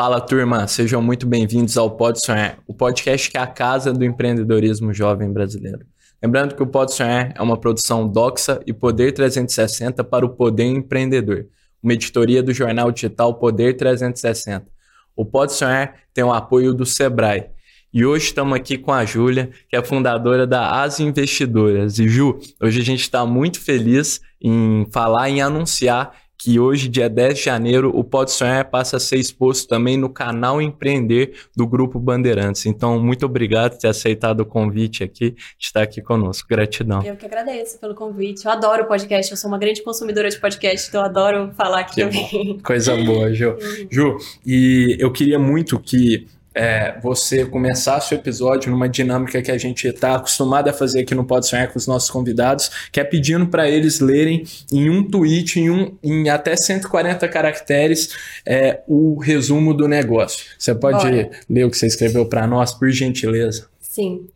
Fala turma, sejam muito bem-vindos ao Pode Sonhar, o podcast que é a casa do empreendedorismo jovem brasileiro. Lembrando que o Pode Sonhar é uma produção Doxa e Poder 360 para o Poder Empreendedor, uma editoria do jornal digital Poder 360. O Pode Sonhar tem o apoio do Sebrae. E hoje estamos aqui com a Júlia, que é fundadora da As Investidoras. E Ju, hoje a gente está muito feliz em falar, em anunciar que hoje, dia 10 de janeiro, o Pode Sonhar passa a ser exposto também no canal Empreender do Grupo Bandeirantes. Então, muito obrigado por ter aceitado o convite aqui, de estar aqui conosco. Gratidão. Eu que agradeço pelo convite. Eu adoro podcast, eu sou uma grande consumidora de podcast, então eu adoro falar aqui que também. Coisa boa, Ju. Ju, e eu queria muito que é, você começar seu episódio numa dinâmica que a gente está acostumado a fazer aqui no Pode Sonhar com os nossos convidados, que é pedindo para eles lerem em um tweet, em, um, em até 140 caracteres, é, o resumo do negócio. Você pode Bora. ler o que você escreveu para nós, por gentileza? Sim.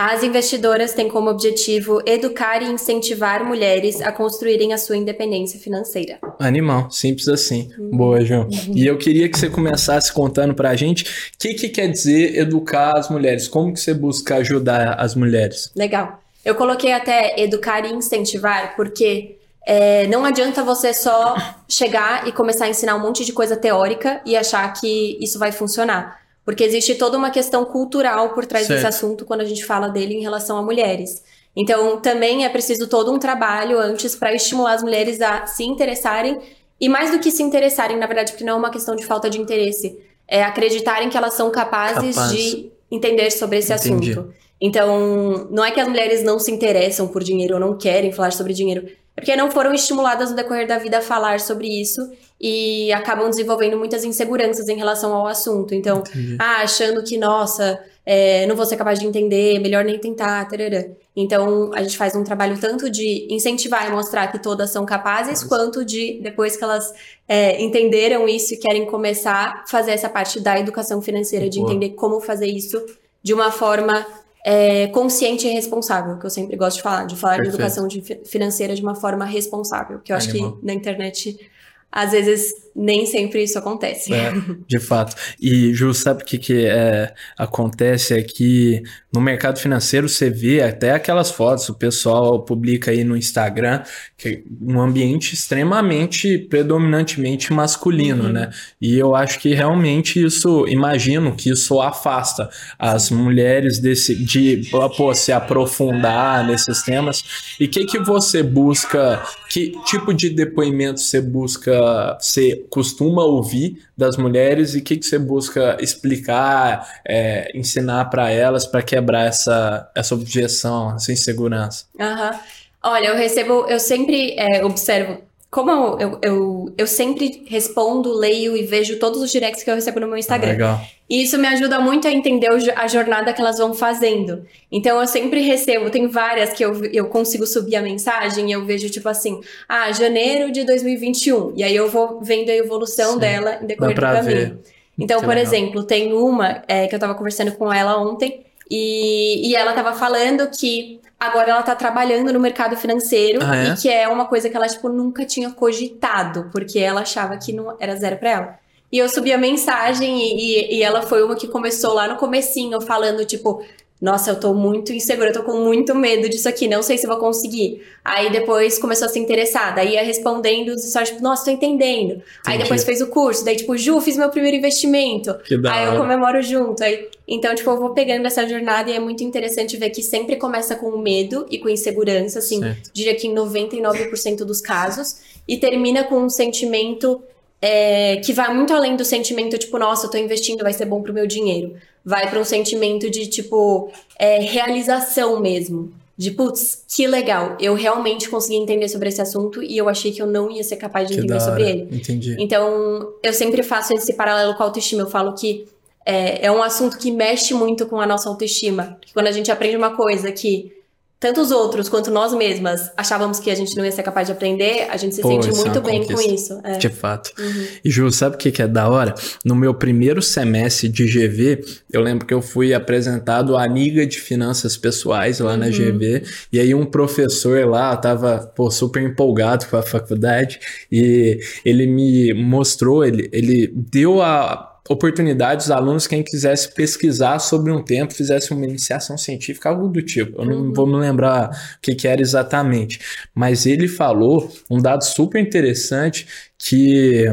As investidoras têm como objetivo educar e incentivar mulheres a construírem a sua independência financeira. Animal, simples assim. Uhum. Boa, João. Uhum. E eu queria que você começasse contando pra gente o que, que quer dizer educar as mulheres, como que você busca ajudar as mulheres. Legal. Eu coloquei até educar e incentivar, porque é, não adianta você só chegar e começar a ensinar um monte de coisa teórica e achar que isso vai funcionar. Porque existe toda uma questão cultural por trás certo. desse assunto quando a gente fala dele em relação a mulheres. Então, também é preciso todo um trabalho antes para estimular as mulheres a se interessarem. E mais do que se interessarem, na verdade, porque não é uma questão de falta de interesse, é acreditarem que elas são capazes Capaz. de entender sobre esse Entendi. assunto. Então, não é que as mulheres não se interessam por dinheiro ou não querem falar sobre dinheiro, é porque não foram estimuladas no decorrer da vida a falar sobre isso e acabam desenvolvendo muitas inseguranças em relação ao assunto. Então, ah, achando que, nossa, é, não vou ser capaz de entender, melhor nem tentar, tarará. Então, a gente faz um trabalho tanto de incentivar e mostrar que todas são capazes, quanto de, depois que elas é, entenderam isso e querem começar, fazer essa parte da educação financeira, de entender como fazer isso de uma forma é, consciente e responsável, que eu sempre gosto de falar, de falar Perfeito. de educação de financeira de uma forma responsável, que eu acho Animal. que na internet às vezes nem sempre isso acontece. É, de fato. E, Ju, sabe o que, que é, acontece? É que no mercado financeiro você vê até aquelas fotos, o pessoal publica aí no Instagram, que é um ambiente extremamente, predominantemente masculino, uhum. né? E eu acho que realmente isso, imagino que isso afasta as mulheres desse, de pô, se aprofundar nesses temas. E o que, que você busca, que tipo de depoimento você busca ser costuma ouvir das mulheres e o que, que você busca explicar, é, ensinar para elas para quebrar essa, essa objeção, essa insegurança? Uhum. Olha, eu recebo, eu sempre é, observo como eu, eu, eu, sempre respondo, leio e vejo todos os directs que eu recebo no meu Instagram. Legal. E isso me ajuda muito a entender a jornada que elas vão fazendo. Então eu sempre recebo, tem várias que eu, eu consigo subir a mensagem e eu vejo tipo assim, ah, janeiro de 2021. E aí eu vou vendo a evolução Sim. dela em decorrer do caminho. Ver. Então, que por legal. exemplo, tem uma é, que eu tava conversando com ela ontem e, e ela tava falando que agora ela tá trabalhando no mercado financeiro ah, é? e que é uma coisa que ela, tipo, nunca tinha cogitado, porque ela achava que não era zero para ela. E eu subi a mensagem e, e, e, ela foi uma que começou lá no comecinho, falando, tipo, nossa, eu tô muito insegura, eu tô com muito medo disso aqui, não sei se vou conseguir. Aí depois começou a se interessar, daí ia respondendo os stories, tipo, nossa, tô entendendo. Entendi. Aí depois fez o curso, daí tipo, Ju, fiz meu primeiro investimento. Que da aí eu comemoro junto. Aí, então, tipo, eu vou pegando essa jornada e é muito interessante ver que sempre começa com medo e com insegurança, assim, certo. diria que em 99% dos casos, e termina com um sentimento é, que vai muito além do sentimento, tipo, nossa, eu tô investindo, vai ser bom pro meu dinheiro vai para um sentimento de, tipo, é, realização mesmo. De, putz, que legal, eu realmente consegui entender sobre esse assunto e eu achei que eu não ia ser capaz de que entender sobre ele. Entendi. Então, eu sempre faço esse paralelo com a autoestima. Eu falo que é, é um assunto que mexe muito com a nossa autoestima. Porque quando a gente aprende uma coisa que tanto os outros quanto nós mesmas achávamos que a gente não ia ser capaz de aprender, a gente se Pô, sente é muito é bem conquista. com isso. É. De fato. Uhum. E Ju, sabe o que, que é da hora? No meu primeiro semestre de GV, eu lembro que eu fui apresentado à amiga de finanças pessoais lá uhum. na GV, e aí um professor lá tava pô, super empolgado com a faculdade, e ele me mostrou, ele, ele deu a oportunidade os alunos, quem quisesse pesquisar sobre um tempo, fizesse uma iniciação científica, algo do tipo. Eu não uhum. vou me lembrar o que, que era exatamente. Mas ele falou um dado super interessante que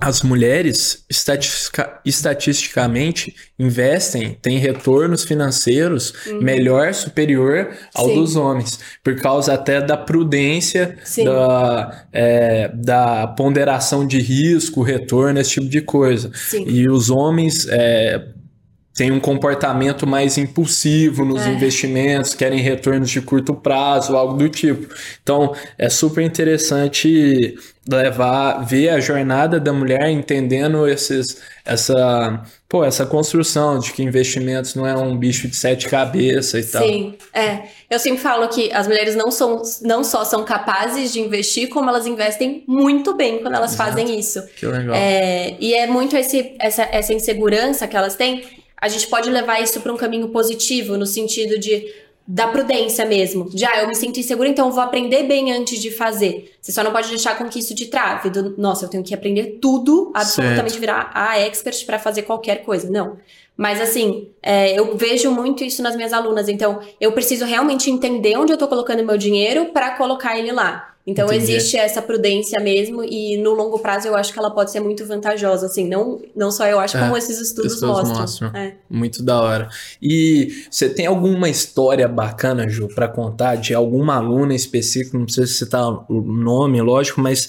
as mulheres estatistica, estatisticamente investem, têm retornos financeiros uhum. melhor, superior ao Sim. dos homens, por causa até da prudência, da, é, da ponderação de risco, retorno, esse tipo de coisa. Sim. E os homens é, têm um comportamento mais impulsivo nos é. investimentos, querem retornos de curto prazo, algo do tipo. Então, é super interessante levar, ver a jornada da mulher entendendo esses, essa, pô, essa construção de que investimentos não é um bicho de sete cabeças e tal. Sim, é. Eu sempre falo que as mulheres não, são, não só são capazes de investir, como elas investem muito bem quando elas Exato. fazem isso. Que legal. É, e é muito esse, essa, essa insegurança que elas têm. A gente pode levar isso para um caminho positivo, no sentido de da prudência mesmo. De, ah, eu me sinto insegura, então eu vou aprender bem antes de fazer. Você só não pode deixar com que isso te trave. Do, Nossa, eu tenho que aprender tudo, absolutamente certo. virar a expert para fazer qualquer coisa. Não. Mas assim, é, eu vejo muito isso nas minhas alunas. Então, eu preciso realmente entender onde eu tô colocando meu dinheiro para colocar ele lá. Então Entendi. existe essa prudência mesmo e no longo prazo eu acho que ela pode ser muito vantajosa, assim, não, não só eu acho, é, como esses estudos, estudos mostram. mostram. É. Muito da hora. E você tem alguma história bacana, Ju, para contar de alguma aluna específica, não precisa citar o nome, lógico, mas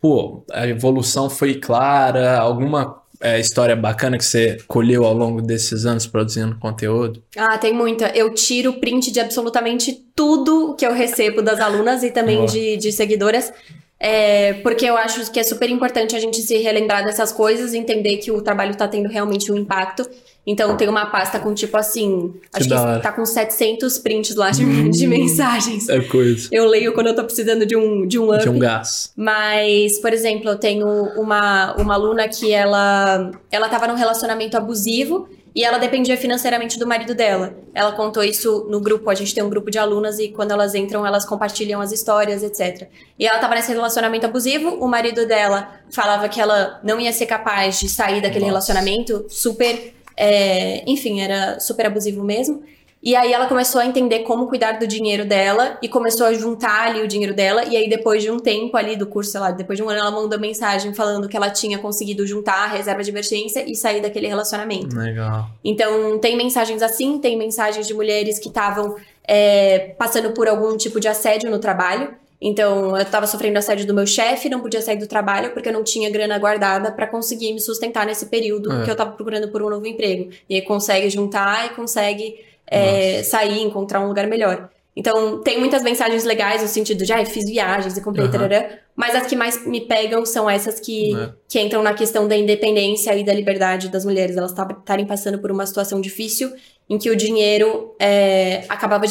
pô, a evolução foi clara, alguma é, história bacana que você colheu ao longo desses anos produzindo conteúdo? Ah, tem muita. Eu tiro print de absolutamente tudo que eu recebo das alunas e também de, de seguidoras. É, porque eu acho que é super importante a gente se relembrar dessas coisas, entender que o trabalho está tendo realmente um impacto. Então tem uma pasta com tipo assim, que acho que tá com 700 prints lá de, hum, de, mensagens. É coisa. Eu leio quando eu tô precisando de um de um up. De um gás. Mas, por exemplo, eu tenho uma uma aluna que ela ela tava num relacionamento abusivo e ela dependia financeiramente do marido dela. Ela contou isso no grupo, a gente tem um grupo de alunas e quando elas entram, elas compartilham as histórias, etc. E ela estava nesse relacionamento abusivo, o marido dela falava que ela não ia ser capaz de sair daquele Nossa. relacionamento, super. É, enfim, era super abusivo mesmo. E aí ela começou a entender como cuidar do dinheiro dela e começou a juntar ali o dinheiro dela. E aí, depois de um tempo ali do curso, sei lá, depois de um ano, ela mandou mensagem falando que ela tinha conseguido juntar a reserva de emergência e sair daquele relacionamento. Legal. Então, tem mensagens assim, tem mensagens de mulheres que estavam é, passando por algum tipo de assédio no trabalho. Então, eu estava sofrendo assédio do meu chefe, não podia sair do trabalho porque eu não tinha grana guardada para conseguir me sustentar nesse período é. que eu estava procurando por um novo emprego. E aí consegue juntar e consegue é, sair, encontrar um lugar melhor. Então, tem muitas mensagens legais no sentido de, ah, fiz viagens e comprei, uhum. tarará, mas as que mais me pegam são essas que, é. que entram na questão da independência e da liberdade das mulheres. Elas estarem passando por uma situação difícil em que o dinheiro é, acabava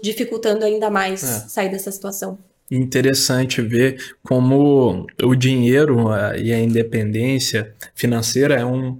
dificultando ainda mais é. sair dessa situação. Interessante ver como o dinheiro e a independência financeira é um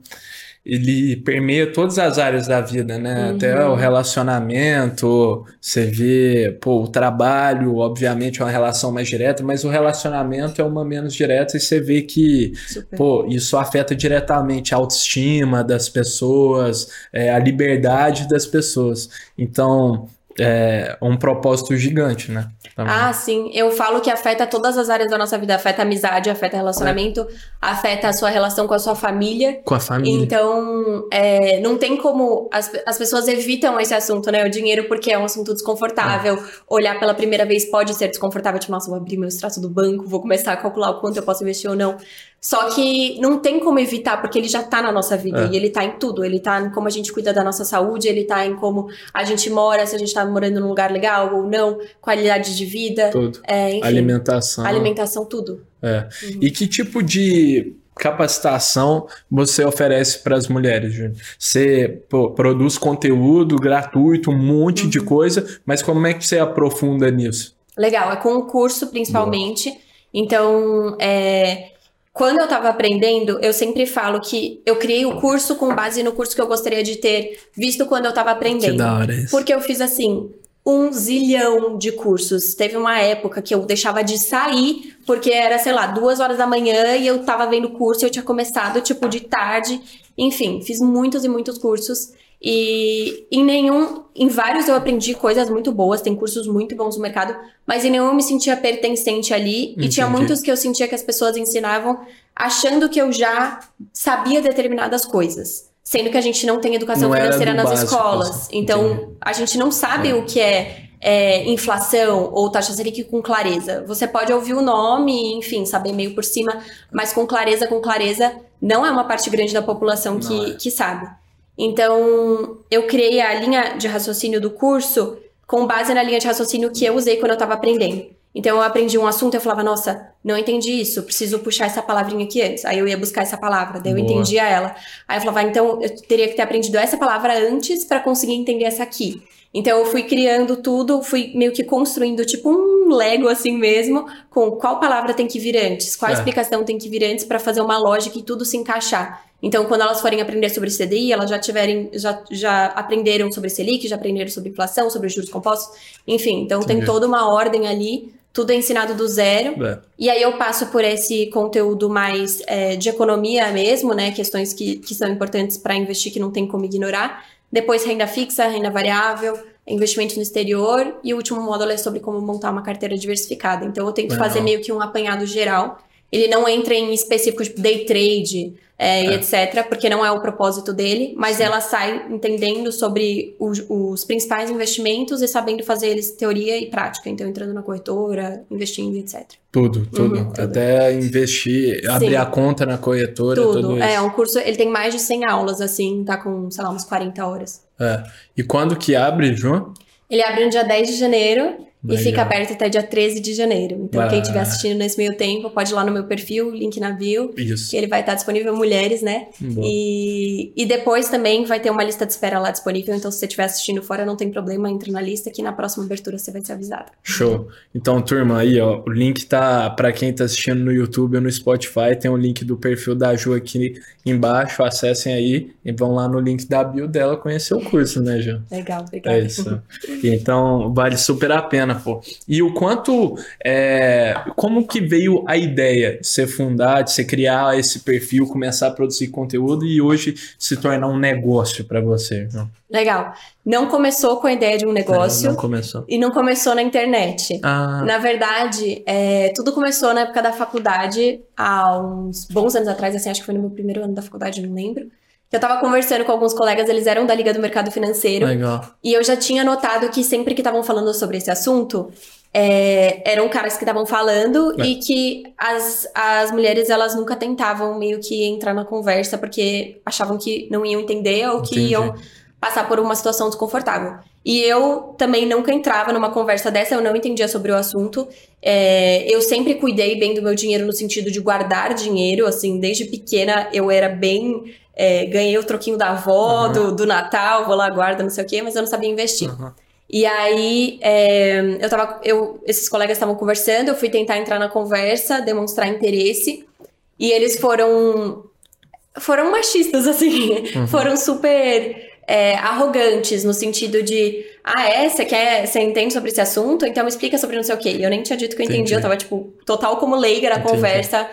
ele permeia todas as áreas da vida, né? Uhum. Até o relacionamento, você vê, pô, o trabalho, obviamente, é uma relação mais direta, mas o relacionamento é uma menos direta e você vê que, Super. pô, isso afeta diretamente a autoestima das pessoas, é, a liberdade das pessoas. Então, é um propósito gigante, né? Também. Ah, sim. Eu falo que afeta todas as áreas da nossa vida. Afeta a amizade, afeta relacionamento, é. afeta a sua relação com a sua família. Com a família. Então, é, não tem como... As, as pessoas evitam esse assunto, né? O dinheiro, porque é um assunto desconfortável. É. Olhar pela primeira vez pode ser desconfortável. Tipo, nossa, vou abrir meu extrato do banco, vou começar a calcular o quanto eu posso investir ou não. Só que não tem como evitar, porque ele já tá na nossa vida. É. E ele tá em tudo. Ele tá em como a gente cuida da nossa saúde, ele tá em como a gente mora, se a gente tá morando num lugar legal ou não, qualidade de vida. Tudo. É, enfim, alimentação. Alimentação, tudo. É. Uhum. E que tipo de capacitação você oferece para as mulheres, Júnior? Você pô, produz conteúdo gratuito, um monte uhum. de coisa, mas como é que você aprofunda nisso? Legal, é com o curso principalmente. Boa. Então, é, quando eu estava aprendendo, eu sempre falo que eu criei o curso com base no curso que eu gostaria de ter visto quando eu estava aprendendo. Que da hora isso. Porque eu fiz assim, um zilhão de cursos. Teve uma época que eu deixava de sair, porque era, sei lá, duas horas da manhã e eu tava vendo curso e eu tinha começado, tipo, de tarde. Enfim, fiz muitos e muitos cursos. E em nenhum, em vários eu aprendi coisas muito boas, tem cursos muito bons no mercado, mas em nenhum eu me sentia pertencente ali. Entendi. E tinha muitos que eu sentia que as pessoas ensinavam achando que eu já sabia determinadas coisas. Sendo que a gente não tem educação não financeira nas básico, escolas. Assim. Então, Entendi. a gente não sabe é. o que é, é, inflação ou taxa Selic com clareza. Você pode ouvir o nome, enfim, saber meio por cima, mas com clareza, com clareza, não é uma parte grande da população que, é. que sabe. Então, eu criei a linha de raciocínio do curso com base na linha de raciocínio que eu usei quando eu estava aprendendo. Então eu aprendi um assunto e eu falava, nossa, não entendi isso, preciso puxar essa palavrinha aqui antes. Aí eu ia buscar essa palavra, daí eu Boa. entendia ela. Aí eu falava, ah, então eu teria que ter aprendido essa palavra antes para conseguir entender essa aqui. Então eu fui criando tudo, fui meio que construindo tipo um Lego assim mesmo, com qual palavra tem que vir antes, qual é. explicação tem que vir antes para fazer uma lógica e tudo se encaixar. Então, quando elas forem aprender sobre CDI, elas já tiverem, já, já aprenderam sobre Selic, já aprenderam sobre inflação, sobre juros compostos, enfim. Então, Entendi. tem toda uma ordem ali tudo é ensinado do zero. É. E aí eu passo por esse conteúdo mais é, de economia mesmo, né? Questões que, que são importantes para investir que não tem como ignorar. Depois renda fixa, renda variável, investimento no exterior. E o último módulo é sobre como montar uma carteira diversificada. Então eu tento fazer meio que um apanhado geral. Ele não entra em específicos tipo day trade, é, é. etc., porque não é o propósito dele, mas Sim. ela sai entendendo sobre os, os, principais investimentos e sabendo fazer eles teoria e prática. Então, entrando na corretora, investindo, etc. Tudo, tudo. Uhum, tudo. Até investir, Sim. abrir a conta na corretora, tudo. tudo é, um curso, ele tem mais de 100 aulas, assim, tá com, sei lá, umas 40 horas. É. E quando que abre, João? Ele abre no dia 10 de janeiro Legal. E fica aberto até dia 13 de janeiro. Então, ah. quem estiver assistindo nesse meio tempo, pode ir lá no meu perfil, link na bio. Isso. Que ele vai estar disponível mulheres, né? E, e depois também vai ter uma lista de espera lá disponível. Então, se você estiver assistindo fora, não tem problema, entre na lista que na próxima abertura você vai ser avisado. Show. Então, turma, aí, ó, o link tá para quem tá assistindo no YouTube ou no Spotify, tem o um link do perfil da Ju aqui embaixo. Acessem aí e vão lá no link da bio dela conhecer o curso, né, Ju? Legal, legal. É isso. então, vale super a pena pô. E o quanto. É, como que veio a ideia de você fundar, de você criar esse perfil, começar a produzir conteúdo e hoje se tornar um negócio para você? Não? Legal. Não começou com a ideia de um negócio. Não, não começou. E não começou na internet. Ah. Na verdade, é, tudo começou na época da faculdade, há uns bons anos atrás, assim, acho que foi no meu primeiro ano da faculdade, não lembro. Eu tava conversando com alguns colegas, eles eram da Liga do Mercado Financeiro. Legal. E eu já tinha notado que sempre que estavam falando sobre esse assunto, é, eram caras que estavam falando é. e que as, as mulheres, elas nunca tentavam meio que entrar na conversa porque achavam que não iam entender ou que Entendi. iam passar por uma situação desconfortável. E eu também nunca entrava numa conversa dessa, eu não entendia sobre o assunto. É, eu sempre cuidei bem do meu dinheiro no sentido de guardar dinheiro, assim, desde pequena eu era bem é, ganhei o troquinho da avó, uhum. do, do Natal, vou lá, guarda, não sei o quê, mas eu não sabia investir. Uhum. E aí, é, eu tava, eu, esses colegas estavam conversando, eu fui tentar entrar na conversa, demonstrar interesse, e eles foram, foram machistas, assim, uhum. foram super é, arrogantes, no sentido de, ah, é, você quer, você entende sobre esse assunto? Então me explica sobre não sei o quê. E eu nem tinha dito que eu entendi, entendi. eu tava, tipo, total como leiga na entendi. conversa,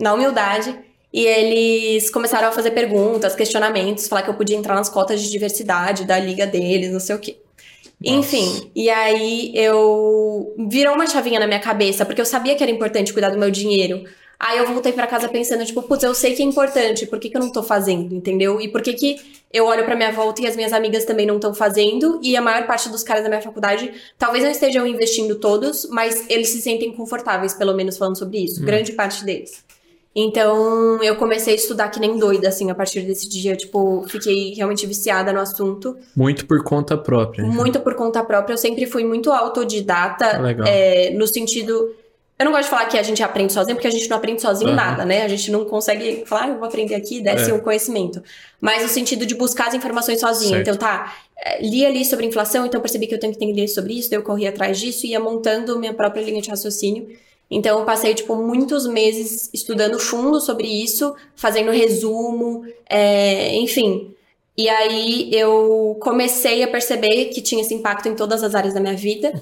na humildade. E eles começaram a fazer perguntas, questionamentos, falar que eu podia entrar nas cotas de diversidade da liga deles, não sei o quê. Nossa. Enfim, e aí eu virou uma chavinha na minha cabeça, porque eu sabia que era importante cuidar do meu dinheiro. Aí eu voltei para casa pensando, tipo, putz, eu sei que é importante, por que, que eu não tô fazendo, entendeu? E por que, que eu olho pra minha volta e as minhas amigas também não estão fazendo, e a maior parte dos caras da minha faculdade talvez não estejam investindo todos, mas eles se sentem confortáveis, pelo menos falando sobre isso, hum. grande parte deles. Então, eu comecei a estudar que nem doida, assim, a partir desse dia. Tipo, fiquei realmente viciada no assunto. Muito por conta própria. Muito por conta própria. Eu sempre fui muito autodidata. Legal. É, no sentido. Eu não gosto de falar que a gente aprende sozinho, porque a gente não aprende sozinho uhum. nada, né? A gente não consegue falar, ah, eu vou aprender aqui, desce é. o conhecimento. Mas no sentido de buscar as informações sozinho. Certo. Então, tá, é, li ali sobre inflação, então percebi que eu tenho que entender sobre isso, daí eu corri atrás disso e ia montando minha própria linha de raciocínio. Então, eu passei, tipo, muitos meses estudando fundo sobre isso, fazendo resumo, é, enfim. E aí eu comecei a perceber que tinha esse impacto em todas as áreas da minha vida.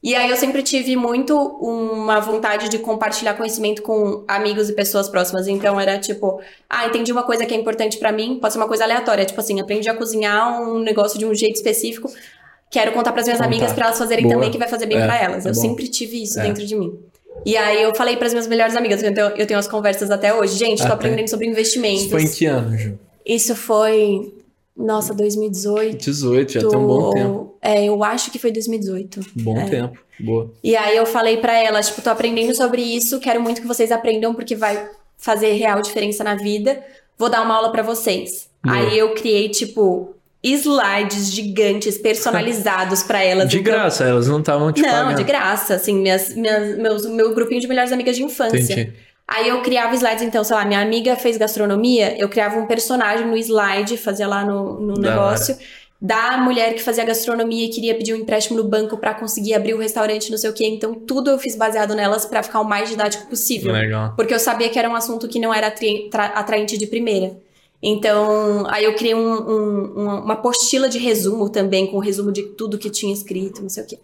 E aí eu sempre tive muito uma vontade de compartilhar conhecimento com amigos e pessoas próximas. Então era tipo, ah, entendi uma coisa que é importante para mim, pode ser uma coisa aleatória, tipo assim, aprendi a cozinhar um negócio de um jeito específico, quero contar para as minhas Contar. amigas para elas fazerem Boa. também que vai fazer bem é, para elas. É eu bom. sempre tive isso é. dentro de mim. E aí eu falei para as minhas melhores amigas, eu tenho, eu tenho as conversas até hoje. Gente, tô aprendendo sobre investimentos. Isso foi em que ano, Ju? Isso foi nossa, 2018. 18, já tem um bom tempo. É, eu acho que foi 2018. Bom é. tempo, boa. E aí eu falei para ela, tipo, tô aprendendo sobre isso, quero muito que vocês aprendam porque vai fazer real diferença na vida. Vou dar uma aula para vocês. Boa. Aí eu criei, tipo, slides gigantes personalizados para elas. De então... graça, elas não estavam te Não, pagando. de graça, assim, minhas, minhas, meus, meu grupinho de melhores amigas de infância. Entendi. Aí eu criava slides, então, sei lá, minha amiga fez gastronomia, eu criava um personagem no slide, fazia lá no, no negócio, da mulher que fazia gastronomia e queria pedir um empréstimo no banco para conseguir abrir o um restaurante, não sei o quê. Então, tudo eu fiz baseado nelas para ficar o mais didático possível. Legal. Porque eu sabia que era um assunto que não era atraente de primeira. Então, aí eu criei um, um, uma apostila de resumo também, com resumo de tudo que tinha escrito, não sei o quê.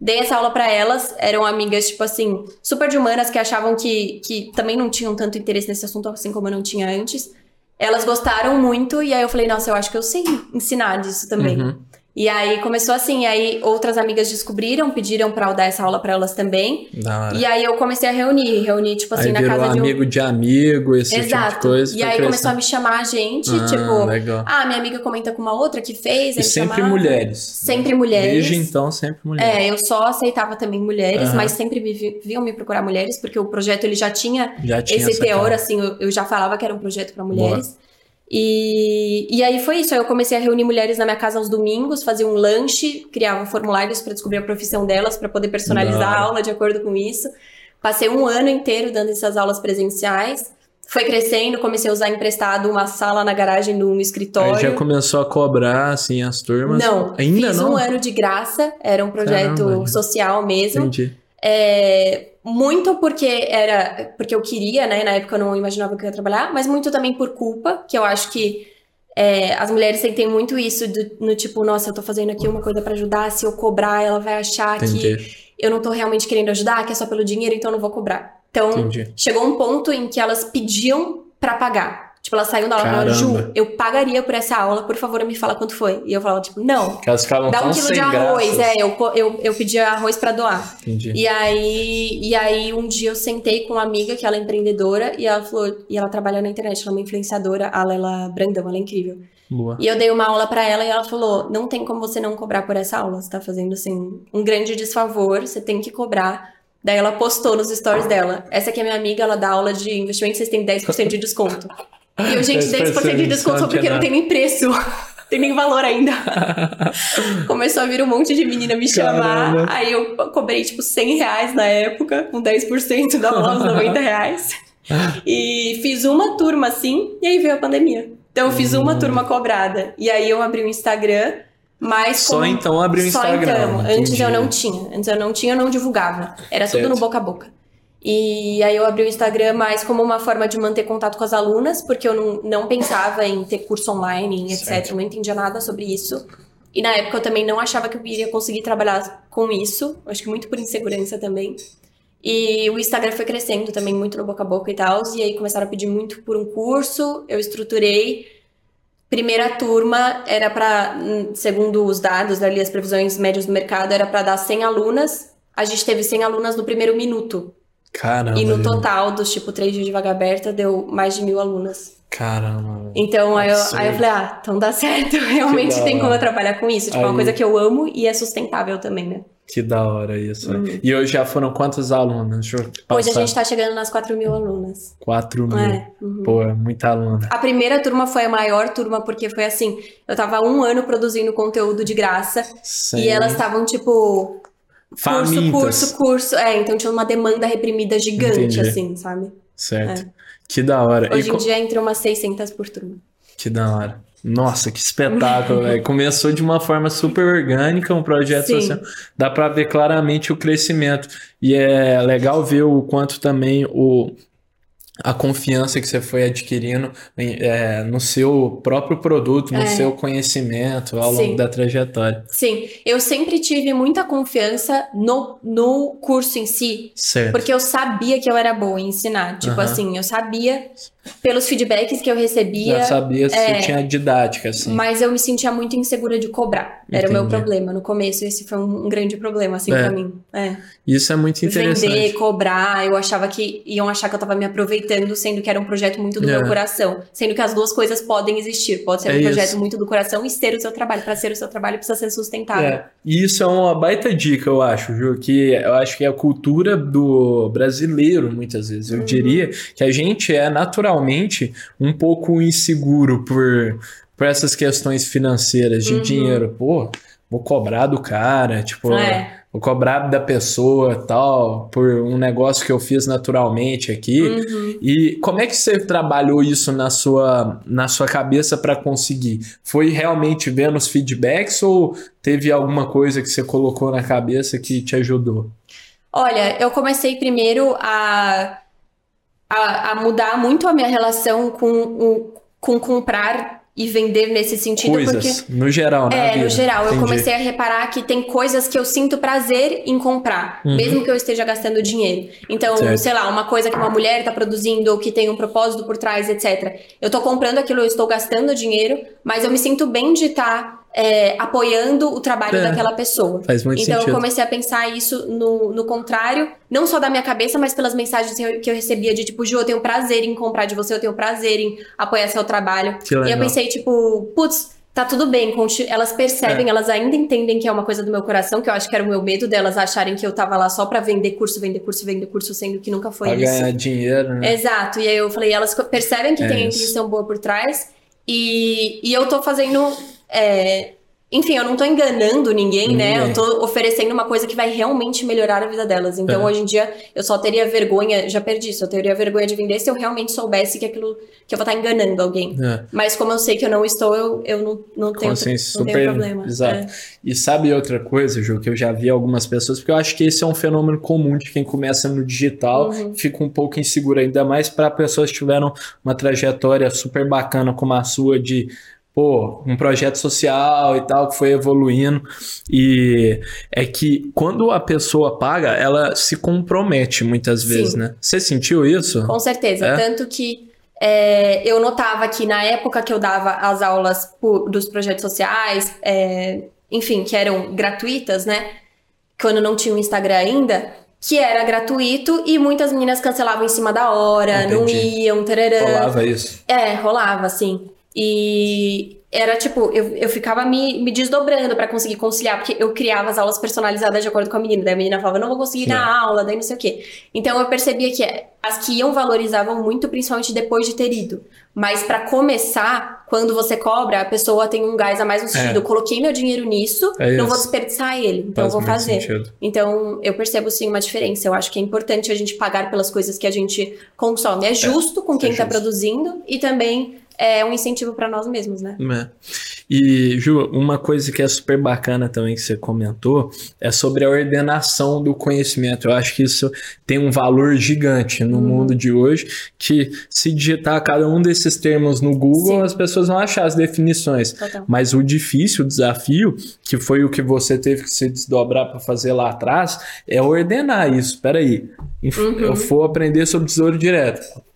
Dei essa aula para elas, eram amigas, tipo assim, super de humanas, que achavam que, que também não tinham tanto interesse nesse assunto, assim como eu não tinha antes. Elas gostaram muito, e aí eu falei, nossa, eu acho que eu sei ensinar disso também. Uhum. E aí começou assim, aí outras amigas descobriram, pediram para eu dar essa aula para elas também. E aí eu comecei a reunir, reunir tipo assim aí na casa de um amigo de amigo, esse Exato. tipo de coisa. E aí crescendo. começou a me chamar a gente, ah, tipo, legal. ah, minha amiga comenta com uma outra que fez, e sempre chamava. mulheres. Sempre mulheres. Desde então sempre mulheres. É, eu só aceitava também mulheres, uhum. mas sempre me viam me procurar mulheres, porque o projeto ele já tinha, já tinha esse teor cara. assim, eu, eu, já falava que era um projeto para mulheres. Boa. E, e aí foi isso. Aí eu comecei a reunir mulheres na minha casa aos domingos, fazia um lanche, criava formulários para descobrir a profissão delas, para poder personalizar Não. a aula de acordo com isso. Passei um ano inteiro dando essas aulas presenciais. Foi crescendo, comecei a usar emprestado uma sala na garagem de um escritório. Aí já começou a cobrar, assim, as turmas? Não, ainda fiz não? um ano de graça, era um projeto Caramba. social mesmo. Entendi. É, muito porque era porque eu queria, né? Na época eu não imaginava que eu ia trabalhar, mas muito também por culpa, que eu acho que é, as mulheres sentem muito isso do, no tipo, nossa, eu tô fazendo aqui uma coisa para ajudar, se eu cobrar, ela vai achar Entendi. que eu não tô realmente querendo ajudar, que é só pelo dinheiro, então eu não vou cobrar. Então, Entendi. chegou um ponto em que elas pediam para pagar. Tipo, ela saiu da aula e falou, Ju, eu pagaria por essa aula, por favor, me fala quanto foi. E eu falava, tipo, não. elas ficavam dá um quilo de arroz. Graças. É, eu, eu, eu pedia arroz para doar. Entendi. E aí, e aí, um dia eu sentei com uma amiga que ela é empreendedora e ela falou, e ela trabalha na internet, ela é uma influenciadora, a Lela Brandão, ela é incrível. Boa. E eu dei uma aula para ela e ela falou: não tem como você não cobrar por essa aula. Você tá fazendo assim um grande desfavor, você tem que cobrar. Daí ela postou nos stories dela. Essa aqui é minha amiga, ela dá aula de investimento, vocês têm 10% de desconto. E eu, gente, 10% de desconto só porque não tem nem preço. tem nem valor ainda. Começou a vir um monte de menina me chamar. Caramba. Aí eu cobrei, tipo, 100 reais na época, com 10% da aula, uns 90 reais. E fiz uma turma assim, e aí veio a pandemia. Então eu fiz uma hum. turma cobrada. E aí eu abri o Instagram, mas. Só como... então abriu o Instagram. Só então. Antes eu não tinha. Antes eu não tinha, eu não divulgava. Era certo. tudo no boca a boca. E aí eu abri o Instagram mais como uma forma de manter contato com as alunas, porque eu não, não pensava em ter curso online, etc. Certo. Não entendia nada sobre isso. E na época eu também não achava que eu iria conseguir trabalhar com isso. Acho que muito por insegurança também. E o Instagram foi crescendo também muito no boca a boca e tal. E aí começaram a pedir muito por um curso. Eu estruturei. Primeira turma era para, segundo os dados ali, as previsões médias do mercado, era para dar 100 alunas. A gente teve 100 alunas no primeiro minuto. Caramba. E no total dos, tipo, três dias de vaga aberta, deu mais de mil alunas. Caramba. Então, aí eu, aí eu falei, ah, então dá certo. Realmente tem como eu trabalhar com isso. Tipo, é aí... uma coisa que eu amo e é sustentável também, né? Que da hora isso. Uhum. E hoje já foram quantos alunos? Hoje a gente tá chegando nas 4 mil alunas. 4 mil. É, uhum. Pô, é muita aluna. A primeira turma foi a maior turma, porque foi assim: eu tava um ano produzindo conteúdo de graça. Sim. E elas estavam, tipo, Famintas. Curso, curso, curso. É, então tinha uma demanda reprimida gigante, Entendi. assim, sabe? Certo. É. Que da hora. Hoje e em dia entra umas 600 por turma. Que da hora. Nossa, que espetáculo, velho. Começou de uma forma super orgânica, um projeto Sim. social. Dá para ver claramente o crescimento. E é legal ver o quanto também o a confiança que você foi adquirindo é, no seu próprio produto, no é. seu conhecimento ao Sim. longo da trajetória. Sim, eu sempre tive muita confiança no, no curso em si, certo. porque eu sabia que eu era boa em ensinar. Tipo uhum. assim, eu sabia pelos feedbacks que eu recebia. Já sabia se é, tinha didática, assim. Mas eu me sentia muito insegura de cobrar. Era Entendi. o meu problema no começo. Esse foi um, um grande problema, assim, é. pra mim. É. Isso é muito interessante. Vender, cobrar. Eu achava que iam achar que eu tava me aproveitando, sendo que era um projeto muito do é. meu coração. Sendo que as duas coisas podem existir. Pode ser é um projeto isso. muito do coração e ter o seu trabalho. Para ser o seu trabalho, precisa ser sustentável. É. E isso é uma baita dica, eu acho, Ju, que eu acho que é a cultura do brasileiro, muitas vezes. Eu uhum. diria que a gente é naturalmente um pouco inseguro por, por essas questões financeiras de uhum. dinheiro. Pô, vou cobrar do cara, tipo, é. Vou cobrar da pessoa tal, por um negócio que eu fiz naturalmente aqui. Uhum. E como é que você trabalhou isso na sua, na sua cabeça para conseguir? Foi realmente vendo os feedbacks ou teve alguma coisa que você colocou na cabeça que te ajudou? Olha, eu comecei primeiro a, a, a mudar muito a minha relação com, o, com comprar e vender nesse sentido. Coisas, porque, no geral, né? É, no geral. Entendi. Eu comecei a reparar que tem coisas que eu sinto prazer em comprar, uhum. mesmo que eu esteja gastando dinheiro. Então, certo. sei lá, uma coisa que uma mulher está produzindo ou que tem um propósito por trás, etc. Eu estou comprando aquilo, eu estou gastando dinheiro, mas eu me sinto bem de estar tá é, apoiando o trabalho é, daquela pessoa. Faz muito então sentido. eu comecei a pensar isso no, no contrário, não só da minha cabeça, mas pelas mensagens que eu recebia de tipo, Ju, eu tenho prazer em comprar de você, eu tenho prazer em apoiar seu trabalho. Que legal. E eu pensei, tipo, putz, tá tudo bem. Elas percebem, é. elas ainda entendem que é uma coisa do meu coração, que eu acho que era o meu medo delas acharem que eu tava lá só para vender curso, vender curso, vender curso, sendo que nunca foi pra isso. ganhar dinheiro, né? Exato. E aí eu falei, elas percebem que é tem a intenção boa por trás. E, e eu tô fazendo. É, enfim, eu não tô enganando ninguém, né? Eu tô oferecendo uma coisa que vai realmente melhorar a vida delas. Então, é. hoje em dia, eu só teria vergonha, já perdi isso, eu teria vergonha de vender se eu realmente soubesse que aquilo que eu vou estar enganando alguém. É. Mas como eu sei que eu não estou, eu, eu não, não, tenho, não super, tenho problema. Exato. É. E sabe outra coisa, Ju, que eu já vi algumas pessoas, porque eu acho que esse é um fenômeno comum de quem começa no digital, uhum. fica um pouco inseguro, ainda mais para pessoas que tiveram uma trajetória super bacana como a sua de pô, um projeto social e tal que foi evoluindo e é que quando a pessoa paga, ela se compromete muitas vezes, Sim. né? Você sentiu isso? Com certeza, é? tanto que é, eu notava que na época que eu dava as aulas por, dos projetos sociais, é, enfim, que eram gratuitas, né? Quando não tinha o Instagram ainda, que era gratuito e muitas meninas cancelavam em cima da hora, Entendi. não iam, tararã. Rolava isso? É, rolava, sim. E era tipo, eu, eu ficava me, me desdobrando para conseguir conciliar, porque eu criava as aulas personalizadas de acordo com a menina. Daí a menina falava, não vou conseguir ir na aula, daí não sei o quê. Então eu percebia que as que iam valorizavam muito, principalmente depois de ter ido. Mas para começar, quando você cobra, a pessoa tem um gás a mais no é. sentido. É. Eu coloquei meu dinheiro nisso, é não vou desperdiçar ele, então Faz eu vou fazer. Sentido. Então eu percebo sim uma diferença. Eu acho que é importante a gente pagar pelas coisas que a gente consome. É, é. justo é. com quem está produzindo e também é um incentivo para nós mesmos, né? É. E, Ju, uma coisa que é super bacana também que você comentou é sobre a ordenação do conhecimento. Eu acho que isso tem um valor gigante no hum. mundo de hoje, que se digitar cada um desses termos no Google, Sim. as pessoas vão achar as definições. Total. Mas o difícil, o desafio, que foi o que você teve que se desdobrar para fazer lá atrás, é ordenar isso. Espera aí, uhum. eu vou aprender sobre tesouro direto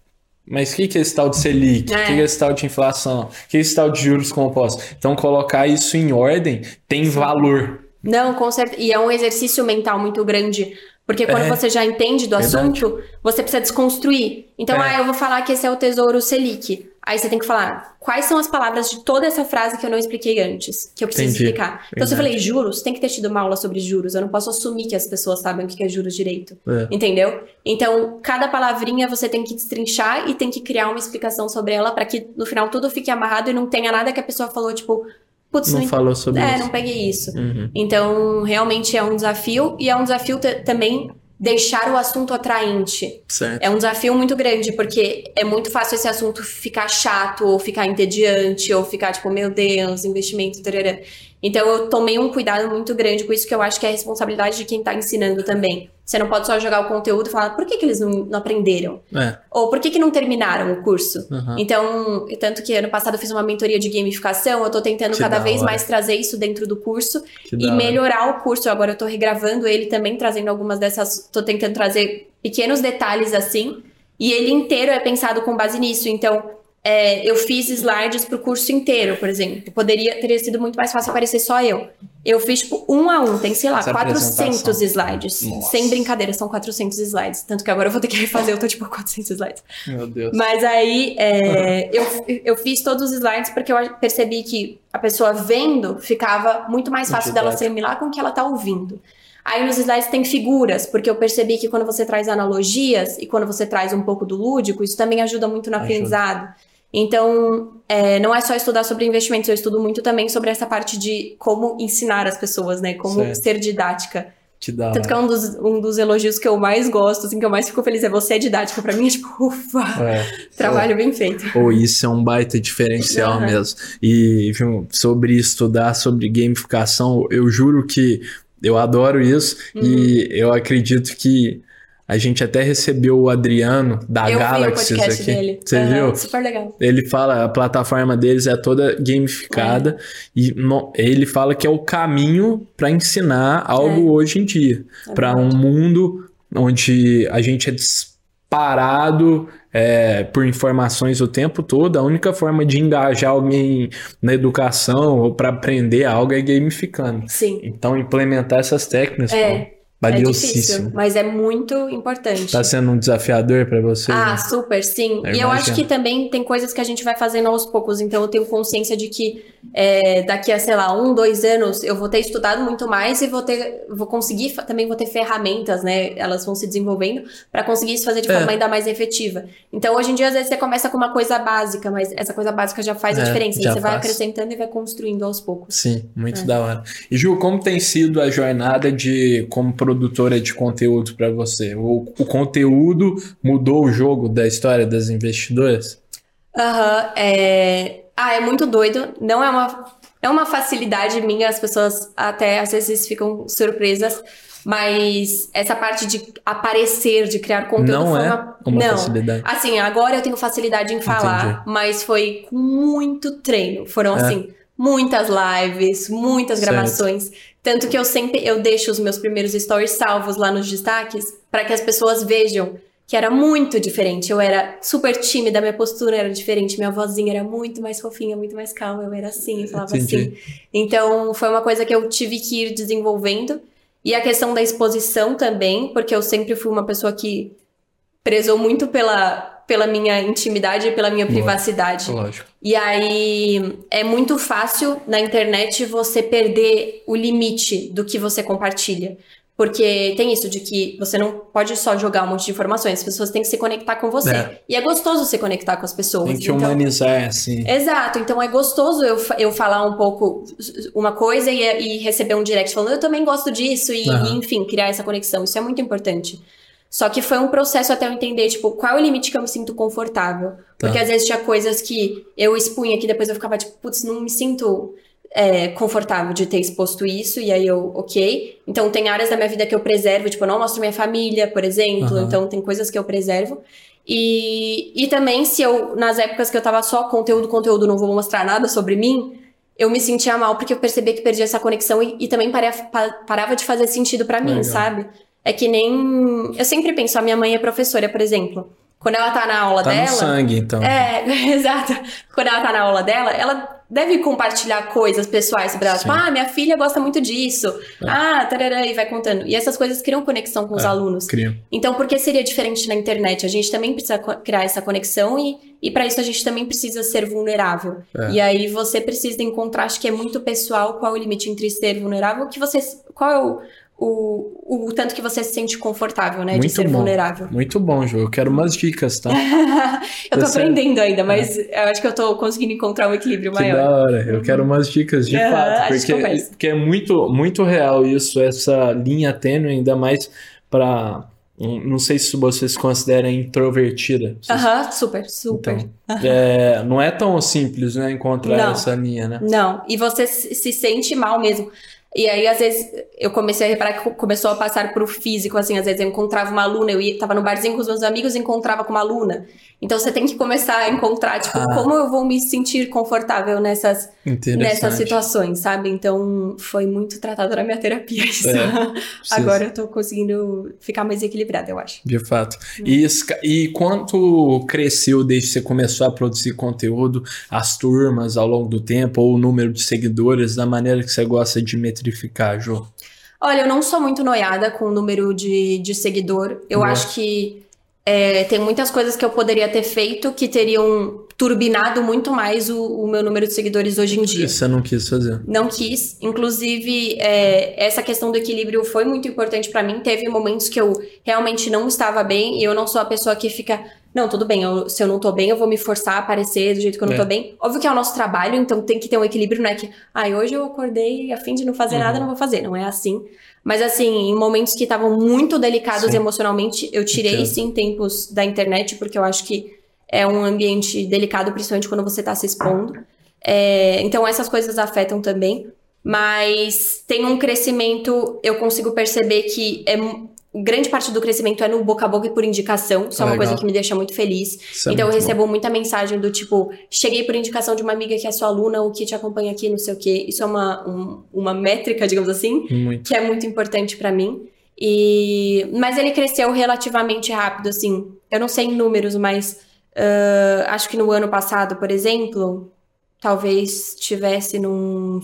mas o que, que é esse tal de Selic? O é. que, que é esse tal de inflação? O que é esse tal de juros compostos? Então, colocar isso em ordem tem Sim. valor. Não, com certeza. E é um exercício mental muito grande. Porque quando é. você já entende do Verdade. assunto, você precisa desconstruir. Então, é. ah, eu vou falar que esse é o tesouro Selic. Aí você tem que falar quais são as palavras de toda essa frase que eu não expliquei antes, que eu preciso Entendi. explicar. Então, se eu falei juros, tem que ter tido uma aula sobre juros. Eu não posso assumir que as pessoas sabem o que é juros direito. É. Entendeu? Então, cada palavrinha você tem que destrinchar e tem que criar uma explicação sobre ela para que no final tudo fique amarrado e não tenha nada que a pessoa falou, tipo, Putz, não, não falou sobre é, isso. É, não peguei isso. Uhum. Então, realmente é um desafio e é um desafio também deixar o assunto atraente. Certo. É um desafio muito grande, porque é muito fácil esse assunto ficar chato, ou ficar entediante, ou ficar tipo, meu Deus, investimento, tarará. Então eu tomei um cuidado muito grande com isso, que eu acho que é a responsabilidade de quem está ensinando também. Você não pode só jogar o conteúdo e falar, por que, que eles não, não aprenderam? É. Ou por que, que não terminaram o curso? Uhum. Então, tanto que ano passado eu fiz uma mentoria de gamificação, eu estou tentando que cada vez hora. mais trazer isso dentro do curso que e melhorar o curso. Agora eu estou regravando ele também, trazendo algumas dessas. Estou tentando trazer pequenos detalhes assim. E ele inteiro é pensado com base nisso. Então, é, eu fiz slides para o curso inteiro, por exemplo. Poderia teria sido muito mais fácil aparecer só eu. Eu fiz tipo um a um, tem sei lá, Essa 400 slides. Nossa. Sem brincadeira, são 400 slides. Tanto que agora eu vou ter que refazer, eu tô tipo 400 slides. Meu Deus. Mas aí é, eu, eu fiz todos os slides porque eu percebi que a pessoa vendo ficava muito mais fácil dela assimilar com o que ela tá ouvindo. Aí nos slides tem figuras, porque eu percebi que quando você traz analogias e quando você traz um pouco do lúdico, isso também ajuda muito no aprendizado. Então, é, não é só estudar sobre investimentos, eu estudo muito também sobre essa parte de como ensinar as pessoas, né? Como certo. ser didática. Dá, Tanto que é um dos, um dos elogios que eu mais gosto, assim, que eu mais fico feliz é você é didática. Pra mim é tipo, ufa, é. trabalho é. bem feito. Ou isso é um baita diferencial uhum. mesmo. E viu, sobre estudar sobre gamificação, eu juro que eu adoro isso uhum. e eu acredito que a gente até recebeu o Adriano da eu Galaxy aqui. Dele. Você uhum, viu? Super legal. Ele fala, a plataforma deles é toda gamificada é. e no, ele fala que é o caminho para ensinar algo é. hoje em dia, é para um mundo onde a gente é disparado é, por informações o tempo todo. A única forma de engajar alguém na educação ou para aprender algo é gamificando. Sim. Então implementar essas técnicas. É. Valiosíssimo. É difícil, mas é muito importante. Tá sendo um desafiador para você? Ah, né? super, sim. Eu e eu acho que também tem coisas que a gente vai fazendo aos poucos. Então eu tenho consciência de que é, daqui a, sei lá, um, dois anos, eu vou ter estudado muito mais e vou ter, vou conseguir, também vou ter ferramentas, né? Elas vão se desenvolvendo para conseguir isso fazer de é. forma ainda mais efetiva. Então hoje em dia, às vezes, você começa com uma coisa básica, mas essa coisa básica já faz é, a diferença. Você faz. vai acrescentando e vai construindo aos poucos. Sim, muito é. da hora. E Ju, como tem sido a jornada de como produtora de conteúdo para você? O, o conteúdo mudou o jogo da história das investidoras? Aham, uhum, é... Ah, é muito doido. Não é uma, é uma facilidade minha, as pessoas até às vezes ficam surpresas. Mas essa parte de aparecer, de criar conteúdo não foi uma, é uma não. facilidade. Assim, agora eu tenho facilidade em falar, Entendi. mas foi com muito treino. Foram é. assim, muitas lives, muitas certo. Tanto que eu sempre eu deixo os meus primeiros stories salvos lá nos destaques para que as pessoas vejam que era muito diferente. Eu era super tímida, minha postura era diferente, minha vozinha era muito mais fofinha, muito mais calma, eu era assim, eu falava Entendi. assim. Então, foi uma coisa que eu tive que ir desenvolvendo. E a questão da exposição também, porque eu sempre fui uma pessoa que prezou muito pela pela minha intimidade e pela minha privacidade. Lógico. E aí é muito fácil na internet você perder o limite do que você compartilha. Porque tem isso de que você não pode só jogar um monte de informações, as pessoas têm que se conectar com você. É. E é gostoso se conectar com as pessoas. Tem que então... humanizar, assim. Exato, então é gostoso eu, eu falar um pouco uma coisa e, e receber um direct falando, eu também gosto disso, e, uhum. e enfim, criar essa conexão. Isso é muito importante. Só que foi um processo até eu entender, tipo, qual é o limite que eu me sinto confortável. Tá. Porque às vezes tinha coisas que eu expunha que depois eu ficava, tipo, putz, não me sinto é, confortável de ter exposto isso, e aí eu, ok. Então, tem áreas da minha vida que eu preservo, tipo, eu não mostro minha família, por exemplo, uhum. então tem coisas que eu preservo. E, e também, se eu, nas épocas que eu tava só conteúdo, conteúdo, não vou mostrar nada sobre mim, eu me sentia mal porque eu percebi que perdi essa conexão e, e também parava, parava de fazer sentido para mim, sabe? É que nem. Eu sempre penso, a minha mãe é professora, por exemplo. Quando ela tá na aula tá dela. No sangue, então. É, exato. Quando ela tá na aula dela, ela deve compartilhar coisas pessoais sobre ela. Tipo, ah, minha filha gosta muito disso. É. Ah, tarará, e vai contando. E essas coisas criam conexão com os é, alunos. Criam. Então, por que seria diferente na internet? A gente também precisa criar essa conexão e, e para isso a gente também precisa ser vulnerável. É. E aí você precisa encontrar, acho que é muito pessoal, qual é o limite entre ser vulnerável, que você. Qual é o o, o tanto que você se sente confortável, né? Muito de ser bom. vulnerável. Muito bom, Ju. Eu quero umas dicas, tá? eu tô aprendendo ainda, mas é. eu acho que eu tô conseguindo encontrar um equilíbrio que maior. Da hora. Eu quero umas dicas de fato. Porque, porque é muito, muito real isso, essa linha tênue, ainda mais para não sei se você se considera introvertida. Aham, uh -huh, super, super. Então, uh -huh. é, não é tão simples, né, encontrar não, essa linha, né? Não, e você se sente mal mesmo. E aí, às vezes, eu comecei a reparar que começou a passar pro físico, assim, às vezes eu encontrava uma aluna, eu ia, tava no barzinho com os meus amigos e encontrava com uma aluna. Então você tem que começar a encontrar, tipo, ah. como eu vou me sentir confortável nessas, nessas situações, sabe? Então foi muito tratado na minha terapia isso. É, Agora eu tô conseguindo ficar mais equilibrada, eu acho. De fato. Hum. E, e quanto cresceu desde que você começou a produzir conteúdo, as turmas ao longo do tempo, ou o número de seguidores, da maneira que você gosta de metrificar, Jô? Olha, eu não sou muito noiada com o número de, de seguidor. Eu Boa. acho que é, tem muitas coisas que eu poderia ter feito que teriam turbinado muito mais o, o, meu número de seguidores hoje em dia. Isso você não quis fazer. Não quis. Inclusive, é, essa questão do equilíbrio foi muito importante para mim. Teve momentos que eu realmente não estava bem e eu não sou a pessoa que fica. Não, tudo bem, eu, se eu não tô bem, eu vou me forçar a aparecer do jeito que eu não é. tô bem. Óbvio que é o nosso trabalho, então tem que ter um equilíbrio, não é que, ah, hoje eu acordei a fim de não fazer uhum. nada, não vou fazer. Não é assim. Mas assim, em momentos que estavam muito delicados sim. emocionalmente, eu tirei Entendo. sim tempos da internet, porque eu acho que é um ambiente delicado, principalmente quando você está se expondo. É, então essas coisas afetam também. Mas tem um crescimento, eu consigo perceber que é grande parte do crescimento é no boca a boca e por indicação. Isso é uma coisa que me deixa muito feliz. Isso é então é eu recebo bom. muita mensagem do tipo, cheguei por indicação de uma amiga que é sua aluna, ou que te acompanha aqui, não sei o quê. Isso é uma, um, uma métrica, digamos assim, muito. que é muito importante para mim. E mas ele cresceu relativamente rápido, assim. Eu não sei em números, mas uh, acho que no ano passado, por exemplo, talvez tivesse num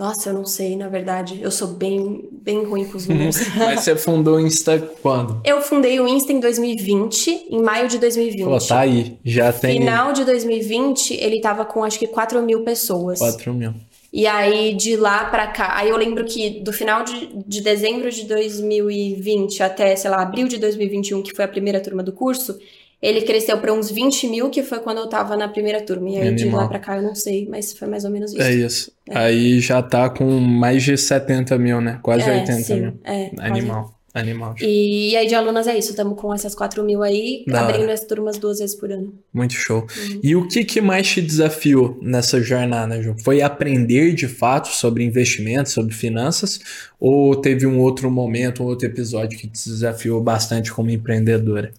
nossa, eu não sei, na verdade. Eu sou bem, bem ruim com os números. Mas você fundou o Insta quando? Eu fundei o Insta em 2020, em maio de 2020. Pô, tá aí. Já tem. Final de 2020, ele tava com acho que 4 mil pessoas. 4 mil. E aí, de lá pra cá. Aí eu lembro que do final de, de dezembro de 2020 até, sei lá, abril de 2021, que foi a primeira turma do curso, ele cresceu para uns 20 mil, que foi quando eu tava na primeira turma. E aí, Animal. de lá pra cá, eu não sei, mas foi mais ou menos isso. É isso. É. Aí já tá com mais de 70 mil, né? Quase é, 80 sim, mil. É, Animal. Quase. Animal. E, e, aí de alunas é isso, estamos com essas 4 mil aí, da abrindo hora. as turmas duas vezes por ano. Muito show. Uhum. E o que, que mais te desafiou nessa jornada, Ju? Foi aprender de fato sobre investimentos, sobre finanças? Ou teve um outro momento, um outro episódio que te desafiou bastante como empreendedora?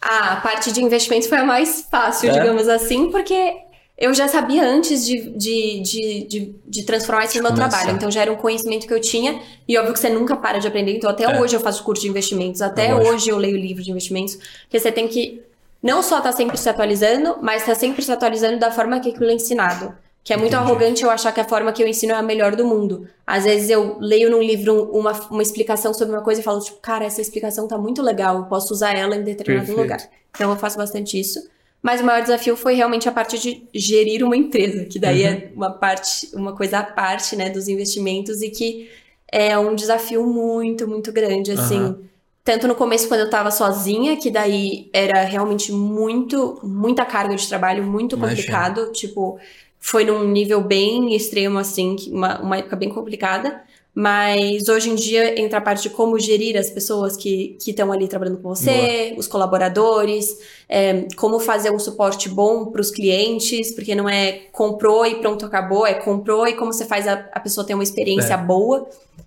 A parte de investimentos foi a mais fácil, é? digamos assim, porque eu já sabia antes de, de, de, de, de transformar isso no meu Começar. trabalho. Então já era um conhecimento que eu tinha. E óbvio que você nunca para de aprender. Então até é. hoje eu faço curso de investimentos, até hoje eu leio livro de investimentos. Porque você tem que não só estar tá sempre se atualizando, mas estar tá sempre se atualizando da forma que aquilo é ensinado. Que é muito Entendi. arrogante eu achar que a forma que eu ensino é a melhor do mundo. Às vezes eu leio num livro uma, uma explicação sobre uma coisa e falo, tipo, cara, essa explicação tá muito legal, eu posso usar ela em determinado Perfeito. lugar. Então eu faço bastante isso. Mas o maior desafio foi realmente a parte de gerir uma empresa, que daí é uhum. é uma parte, uma coisa à parte, né, dos investimentos e que é um desafio muito, muito grande, assim. Uhum. Tanto no começo, quando eu tava sozinha, que daí era realmente muito, muita carga de trabalho, muito complicado. Imagina. Tipo, foi num nível bem extremo, assim, uma, uma época bem complicada. Mas hoje em dia entra a parte de como gerir as pessoas que estão ali trabalhando com você, Boa. os colaboradores, é, como fazer um suporte bom para os clientes, porque não é comprou e pronto, acabou, é comprou e como você faz a, a pessoa ter uma experiência é. boa.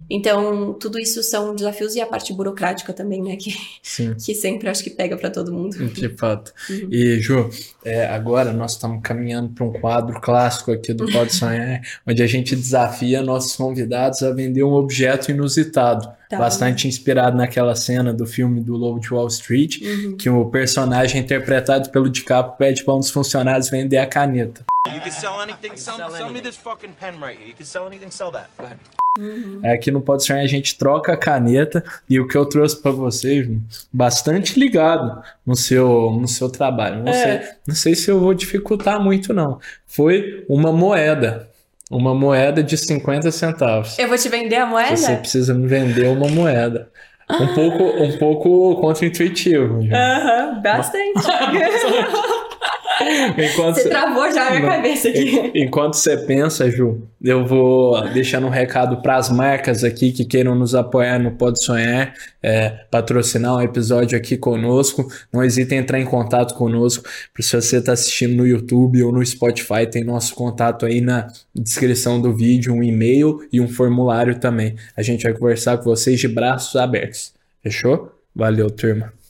Então, tudo isso são desafios e a parte burocrática também, né? Que, Sim. que sempre acho que pega para todo mundo. De fato. Uhum. E, Ju, é, agora nós estamos caminhando para um quadro clássico aqui do Pode Sonhar, onde a gente desafia nossos convidados a vender um objeto inusitado. Tá. Bastante inspirado naquela cena do filme do Lobo de Wall Street, uhum. que o personagem interpretado pelo DiCaprio pede para um dos funcionários vender a caneta. You can sell anything, sell, sell me this fucking pen right here. You can sell anything, sell that. Go ahead. Uhum. Aqui no Pode Sonhar a gente troca a caneta e o que eu trouxe para vocês, bastante ligado no seu, no seu trabalho. Não, é. sei, não sei se eu vou dificultar muito, não. Foi uma moeda. Uma moeda de 50 centavos. Eu vou te vender a moeda? Você precisa me vender uma moeda. Um pouco, um pouco contra-intuitivo. Aham, uhum, bastante. enquanto você travou já a minha cabeça aqui. Enquanto você pensa, Ju, eu vou deixando um recado para as marcas aqui que queiram nos apoiar no Pode Sonhar, é, patrocinar um episódio aqui conosco. Não hesitem em entrar em contato conosco. Se você está assistindo no YouTube ou no Spotify, tem nosso contato aí na descrição do vídeo, um e-mail e um formulário também. A gente vai conversar com vocês de braços abertos. Fechou? Valeu, turma.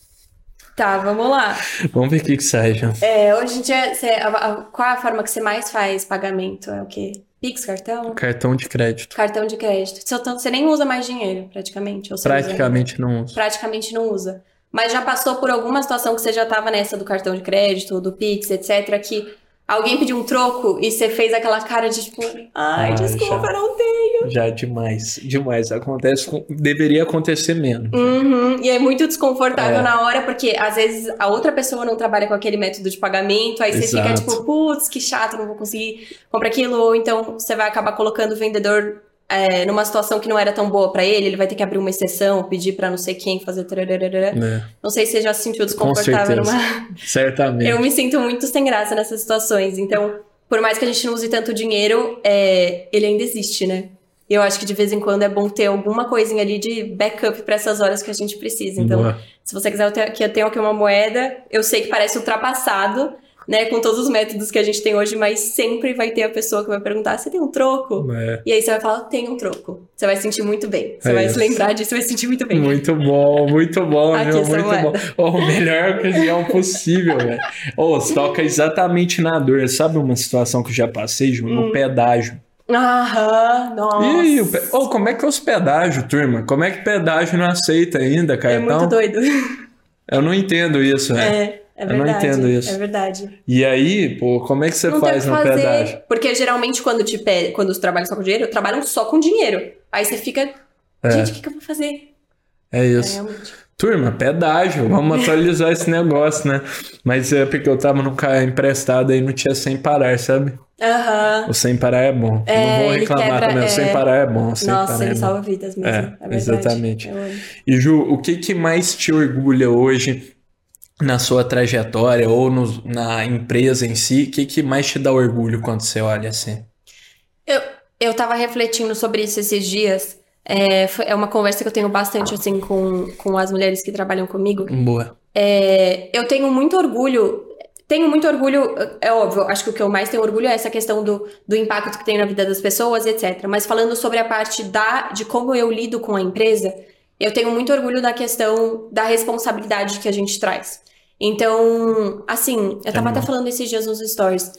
Tá, vamos lá. Vamos ver o que, que sai, já. É, hoje em dia, você, a, a, qual é a forma que você mais faz pagamento? É o quê? Pix, cartão? Cartão de crédito. Cartão de crédito. Você, você nem usa mais dinheiro, praticamente. praticamente usa, não usa. Praticamente não usa. Mas já passou por alguma situação que você já estava nessa do cartão de crédito, do Pix, etc., que alguém pediu um troco e você fez aquela cara de tipo, ai, ah, desculpa, já, não tenho. Já demais, demais. Acontece, deveria acontecer menos. Uhum, e é muito desconfortável é. na hora, porque às vezes a outra pessoa não trabalha com aquele método de pagamento, aí você Exato. fica tipo, putz, que chato, não vou conseguir comprar aquilo, ou então você vai acabar colocando o vendedor é, numa situação que não era tão boa para ele, ele vai ter que abrir uma exceção, pedir para não sei quem fazer. É. Não sei se você já se sentiu desconfortável numa. Certamente. Eu me sinto muito sem graça nessas situações. Então, por mais que a gente não use tanto dinheiro, é, ele ainda existe, né? E eu acho que de vez em quando é bom ter alguma coisinha ali de backup para essas horas que a gente precisa. Então, Boa. se você quiser que eu tenha aqui uma moeda, eu sei que parece ultrapassado, né, com todos os métodos que a gente tem hoje, mas sempre vai ter a pessoa que vai perguntar: você tem um troco? É. E aí você vai falar: tem um troco. Você vai se sentir muito bem. Você é vai isso. se lembrar disso e vai se sentir muito bem. Muito bom, muito bom, Aqui, meu, muito moeda. bom. Oh, melhor ocasião possível, velho. Oh, você toca exatamente na dor. Sabe uma situação que eu já passei, Ju? No hum. pedágio. Aham, nossa. E aí, pe... oh, como é que é os pedágios, turma? Como é que pedágio não aceita ainda, cara? É muito doido. Eu não entendo isso, né? É. É verdade, eu não entendo isso. É verdade. E aí, pô, como é que você não faz no fazer, pedágio? Porque geralmente quando te pede, quando os trabalham só com dinheiro, trabalham só com dinheiro. Aí você fica, é. gente, o que, que, eu vou fazer? É isso. É, Turma, pedágio, vamos atualizar esse negócio, né? Mas é porque eu tava no carro emprestado aí não tinha sem parar, sabe? Aham. Uhum. O sem parar é bom. É, não vou reclamar quebra, também, é... o sem parar é bom. Nossa, ele é salva vidas mesmo. É, é exatamente. E Ju, o que, que mais te orgulha hoje na sua trajetória ou no, na empresa em si, o que, que mais te dá orgulho quando você olha assim? Eu, eu tava refletindo sobre isso esses dias. É, é uma conversa que eu tenho bastante assim com, com as mulheres que trabalham comigo. Boa. É, eu tenho muito orgulho. Tenho muito orgulho, é óbvio, acho que o que eu mais tenho orgulho é essa questão do, do impacto que tem na vida das pessoas, etc. Mas falando sobre a parte da, de como eu lido com a empresa, eu tenho muito orgulho da questão da responsabilidade que a gente traz. Então, assim, eu tava até falando esses dias nos stories.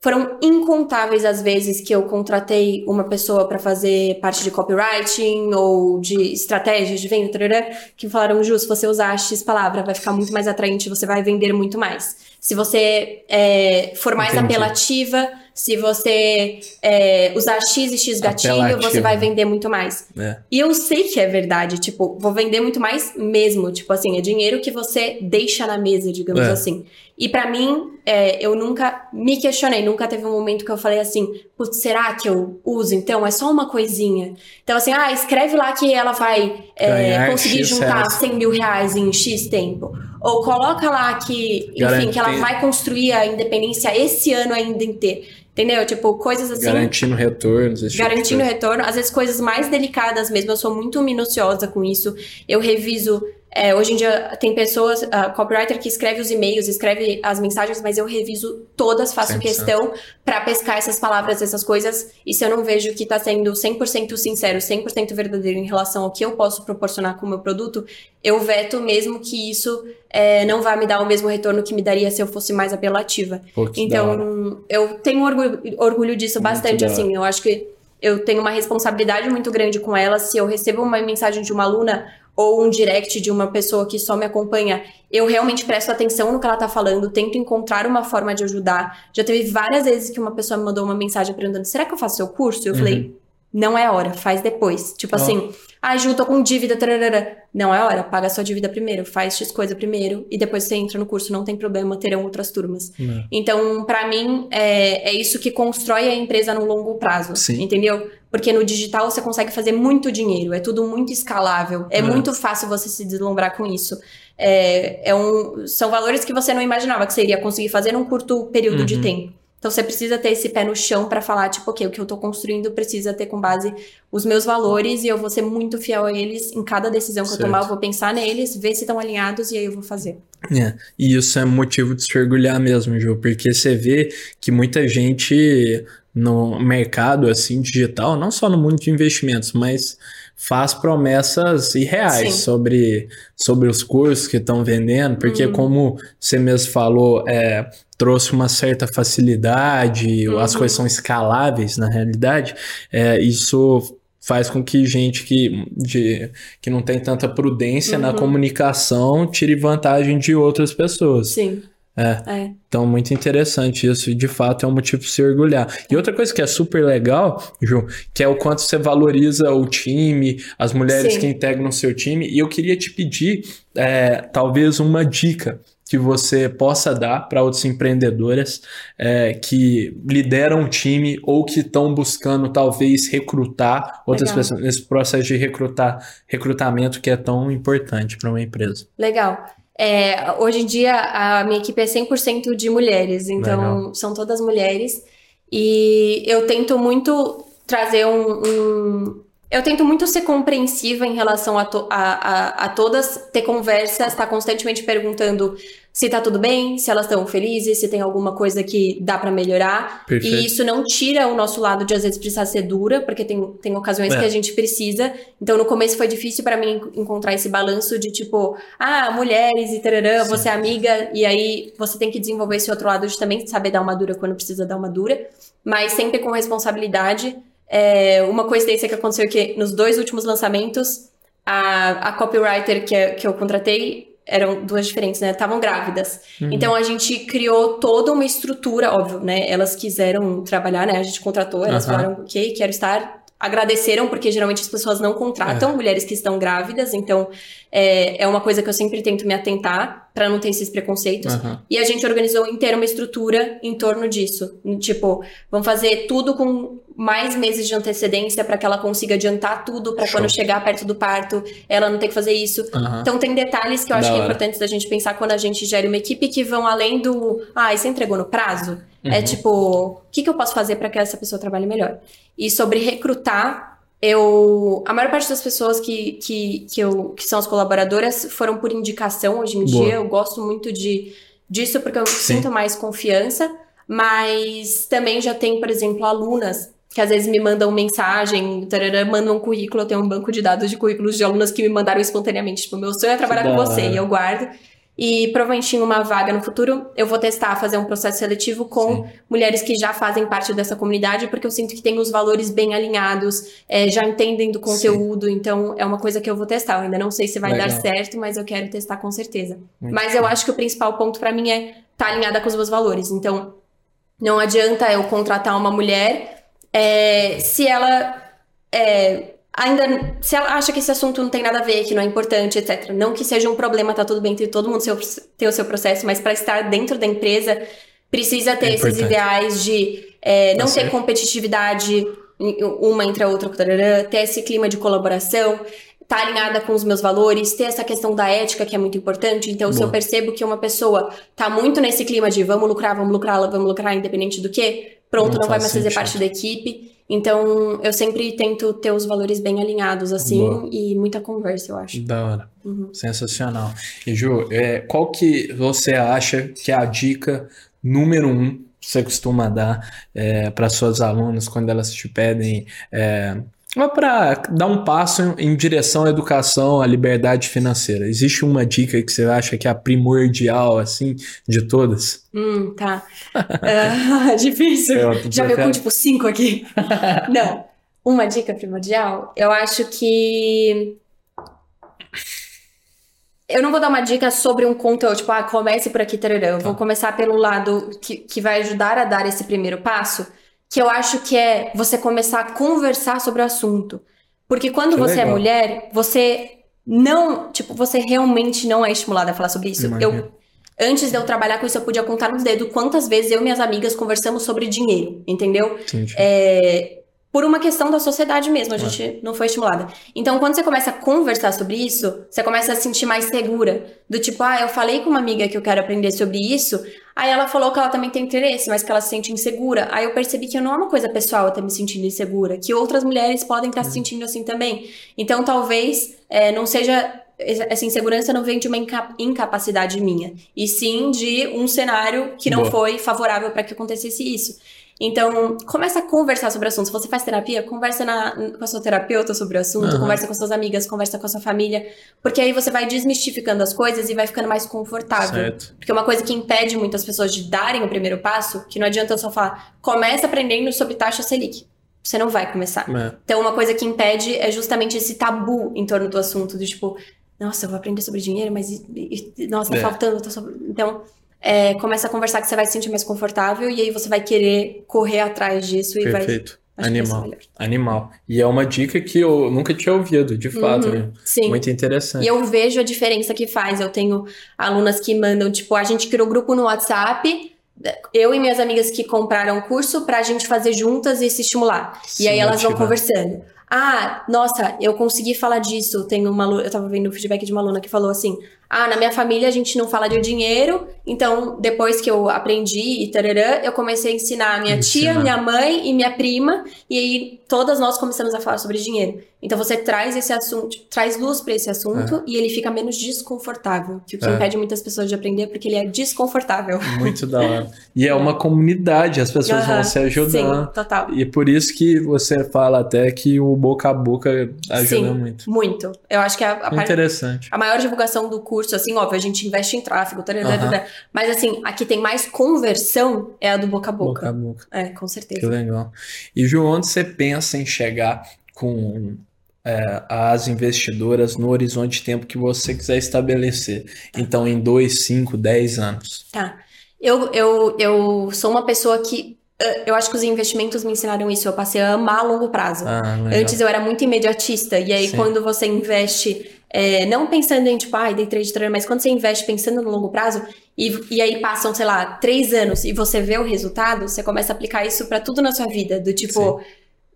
Foram incontáveis as vezes que eu contratei uma pessoa para fazer parte de copywriting ou de estratégias de venda, que falaram, Ju, se você usar X palavra, vai ficar muito mais atraente, você vai vender muito mais. Se você é, for mais Entendi. apelativa, se você é, usar X e X gatilho, Apelativo. você vai vender muito mais. É. E eu sei que é verdade, tipo, vou vender muito mais mesmo. Tipo assim, é dinheiro que você deixa na mesa, digamos é. assim. E para mim, é, eu nunca me questionei, nunca teve um momento que eu falei assim, putz, será que eu uso? Então, é só uma coisinha. Então, assim, ah, escreve lá que ela vai é, conseguir X juntar 100 mil reais em X tempo. Ou coloca lá que, enfim, que ela vai construir a independência esse ano ainda inteiro. Entendeu? Tipo, coisas assim. Garantindo retornos. Tipo garantindo tipo retorno. Às vezes, coisas mais delicadas mesmo. Eu sou muito minuciosa com isso. Eu reviso é, hoje em dia tem pessoas, uh, copywriter que escreve os e-mails, escreve as mensagens, mas eu reviso todas, faço 100%. questão para pescar essas palavras, essas coisas. E se eu não vejo que tá sendo 100% sincero, 100% verdadeiro em relação ao que eu posso proporcionar com o meu produto, eu veto mesmo que isso é, não vai me dar o mesmo retorno que me daria se eu fosse mais apelativa. Pô, então, eu tenho orgulho, orgulho disso muito bastante, assim. Eu acho que eu tenho uma responsabilidade muito grande com ela. Se eu recebo uma mensagem de uma aluna ou um direct de uma pessoa que só me acompanha, eu realmente presto atenção no que ela tá falando, tento encontrar uma forma de ajudar. Já teve várias vezes que uma pessoa me mandou uma mensagem perguntando: será que eu faço seu curso? Eu uhum. falei: não é hora, faz depois. Tipo oh. assim, ah, Ju, tô com dívida, tararara. Não é hora, paga sua dívida primeiro, faz X coisa primeiro e depois você entra no curso, não tem problema, terão outras turmas. Uhum. Então, para mim, é, é isso que constrói a empresa no longo prazo, Sim. entendeu? Porque no digital você consegue fazer muito dinheiro, é tudo muito escalável, é, é. muito fácil você se deslumbrar com isso. é, é um, são valores que você não imaginava que você iria conseguir fazer num curto período uhum. de tempo. Então você precisa ter esse pé no chão para falar, tipo, ok, o que eu tô construindo precisa ter com base os meus valores e eu vou ser muito fiel a eles em cada decisão que certo. eu tomar, eu vou pensar neles, ver se estão alinhados e aí eu vou fazer. É, e isso é motivo de se orgulhar mesmo, Ju, porque você vê que muita gente no mercado assim digital, não só no mundo de investimentos, mas faz promessas irreais sobre, sobre os cursos que estão vendendo, porque uhum. como você mesmo falou, é, trouxe uma certa facilidade, uhum. as coisas são escaláveis na realidade, é, isso faz com que gente que, de, que não tem tanta prudência uhum. na comunicação tire vantagem de outras pessoas. Sim. É. é. Então, muito interessante isso. E de fato é um motivo para se orgulhar. E outra coisa que é super legal, Ju, que é o quanto você valoriza o time, as mulheres Sim. que integram o seu time. E eu queria te pedir, é, talvez, uma dica que você possa dar para outras empreendedoras é, que lideram um time ou que estão buscando talvez recrutar outras Legal. pessoas nesse processo de recrutar recrutamento que é tão importante para uma empresa. Legal. É, hoje em dia, a minha equipe é 100% de mulheres, então Legal. são todas mulheres. E eu tento muito trazer um, um eu tento muito ser compreensiva em relação a, to, a, a, a todas, ter conversas, estar tá constantemente perguntando se tá tudo bem, se elas estão felizes, se tem alguma coisa que dá para melhorar. Perfeito. E isso não tira o nosso lado de às vezes precisar ser dura, porque tem, tem ocasiões é. que a gente precisa. Então no começo foi difícil para mim encontrar esse balanço de tipo, ah, mulheres e tararã, Sim. você é amiga, e aí você tem que desenvolver esse outro lado de também saber dar uma dura quando precisa dar uma dura, mas sempre com responsabilidade. É, uma coincidência que aconteceu que nos dois últimos lançamentos, a, a copywriter que, que eu contratei eram duas diferentes, né? Estavam grávidas. Uhum. Então a gente criou toda uma estrutura, óbvio, né? Elas quiseram trabalhar, né? A gente contratou, elas uhum. falaram, ok, quero estar. Agradeceram, porque geralmente as pessoas não contratam é. mulheres que estão grávidas, então é, é uma coisa que eu sempre tento me atentar para não ter esses preconceitos. Uhum. E a gente organizou inteira uma estrutura em torno disso. Tipo, vamos fazer tudo com mais meses de antecedência para que ela consiga adiantar tudo para quando chegar perto do parto ela não ter que fazer isso. Uhum. Então tem detalhes que eu acho que é importante da gente pensar quando a gente gera uma equipe que vão além do, ah, você entregou no prazo? É uhum. É tipo, o que, que eu posso fazer para que essa pessoa trabalhe melhor? E sobre recrutar, eu a maior parte das pessoas que, que, que, eu, que são as colaboradoras foram por indicação hoje em Boa. dia. Eu gosto muito de disso porque eu Sim. sinto mais confiança. Mas também já tem, por exemplo, alunas que às vezes me mandam mensagem, tarará, mandam um currículo, eu tenho um banco de dados de currículos de alunas que me mandaram espontaneamente, tipo, meu sonho é trabalhar com você, e eu guardo. E provavelmente em uma vaga no futuro, eu vou testar fazer um processo seletivo com Sim. mulheres que já fazem parte dessa comunidade, porque eu sinto que tem os valores bem alinhados, é, já entendem do conteúdo, Sim. então é uma coisa que eu vou testar. Eu ainda não sei se vai Legal. dar certo, mas eu quero testar com certeza. Muito mas bom. eu acho que o principal ponto para mim é estar tá alinhada com os meus valores. Então, não adianta eu contratar uma mulher é, se ela é, ainda se ela acha que esse assunto não tem nada a ver, que não é importante, etc. Não que seja um problema, tá tudo bem todo mundo seu, ter o seu processo, mas para estar dentro da empresa precisa ter é esses ideais de é, não tá ter competitividade uma entre a outra, ter esse clima de colaboração, tá alinhada com os meus valores, ter essa questão da ética que é muito importante. Então, Boa. se eu percebo que uma pessoa tá muito nesse clima de vamos lucrar, vamos lucrar, vamos lucrar, independente do que, pronto, não, não vai mais fazer parte da equipe. Então, eu sempre tento ter os valores bem alinhados, assim, Boa. e muita conversa, eu acho. Da hora. Uhum. Sensacional. E, Ju, é, qual que você acha que é a dica número um que você costuma dar é, para suas alunas quando elas te pedem é, para dar um passo em, direção à educação, à liberdade financeira, existe uma dica que você acha que é a primordial, assim, de todas? Hum, tá. uh, difícil. Já veio com, tipo, cinco aqui. Não. Uma dica primordial, eu acho que... Eu não vou dar uma dica sobre um conteúdo, tipo, ah, comece por aqui, tarará. Eu tá. vou começar pelo lado que, que vai ajudar a dar esse primeiro passo, que eu acho que é você começar a conversar sobre o assunto. Porque quando você é é mulher, você não, tipo, você realmente não é estimulada a falar sobre isso. Eu antes de eu trabalhar com isso, eu podia contar nos dedos quantas vezes eu e minhas amigas conversamos sobre dinheiro, entendeu? É, por uma questão da sociedade mesmo, a gente é. não foi estimulada. Então, quando você começa a conversar sobre isso, você começa a se sentir mais segura. Do tipo, ah, eu falei com uma amiga que eu quero aprender sobre isso, aí ela falou que ela também tem interesse, mas que ela se sente insegura. Aí eu percebi que não é uma coisa pessoal eu estar me sentindo insegura, que outras mulheres podem estar se uhum. sentindo assim também. Então, talvez é, não seja essa insegurança não vem de uma incapacidade minha, e sim de um cenário que não Boa. foi favorável para que acontecesse isso. Então, começa a conversar sobre o assunto. Se você faz terapia, conversa na, com a sua terapeuta sobre o assunto, uhum. conversa com suas amigas, conversa com a sua família, porque aí você vai desmistificando as coisas e vai ficando mais confortável. Certo. Porque uma coisa que impede muitas pessoas de darem o primeiro passo, que não adianta eu só falar, começa aprendendo sobre taxa Selic. Você não vai começar. É. Então, uma coisa que impede é justamente esse tabu em torno do assunto, do tipo, nossa, eu vou aprender sobre dinheiro, mas nossa, tá é. faltando. Tô sobre... Então, é, começa a conversar que você vai se sentir mais confortável e aí você vai querer correr atrás disso e Perfeito. vai. Animal. Animal. E é uma dica que eu nunca tinha ouvido, de fato. Uhum, sim. Muito interessante. E eu vejo a diferença que faz. Eu tenho alunas que mandam, tipo, a gente criou grupo no WhatsApp, eu e minhas amigas que compraram o curso pra gente fazer juntas e se estimular. Sim, e aí elas vão conversando. Ah, nossa, eu consegui falar disso. Tem uma eu tava vendo o feedback de uma aluna que falou assim: ah, na minha família a gente não fala de dinheiro, então depois que eu aprendi e tararã, eu comecei a ensinar a minha Ensinar. tia, minha mãe e minha prima, e aí todas nós começamos a falar sobre dinheiro. Então você traz esse assunto, traz luz para esse assunto é. e ele fica menos desconfortável, que o que é. impede muitas pessoas de aprender porque ele é desconfortável. Muito da hora. E é uma comunidade, as pessoas uhum. vão se ajudando. Sim, total. E por isso que você fala até que o boca a boca ajuda Sim, muito. Muito. Eu acho que a, a Interessante. a maior divulgação do curso curso, assim, óbvio, a gente investe em tráfego, tarará, uhum. mas assim, a que tem mais conversão é a do boca a boca. Boca a boca. É, com certeza. Que legal. E, João, onde você pensa em chegar com é, as investidoras no horizonte de tempo que você quiser estabelecer? Então, em 2, 5, 10 anos. Tá. Eu, eu, eu sou uma pessoa que eu acho que os investimentos me ensinaram isso. Eu passei a amar a longo prazo. Ah, Antes eu era muito imediatista. E aí, Sim. quando você investe é, não pensando em, tipo, ai, day trade trader, mas quando você investe pensando no longo prazo, e, e aí passam, sei lá, três anos e você vê o resultado, você começa a aplicar isso para tudo na sua vida, do tipo, Sim.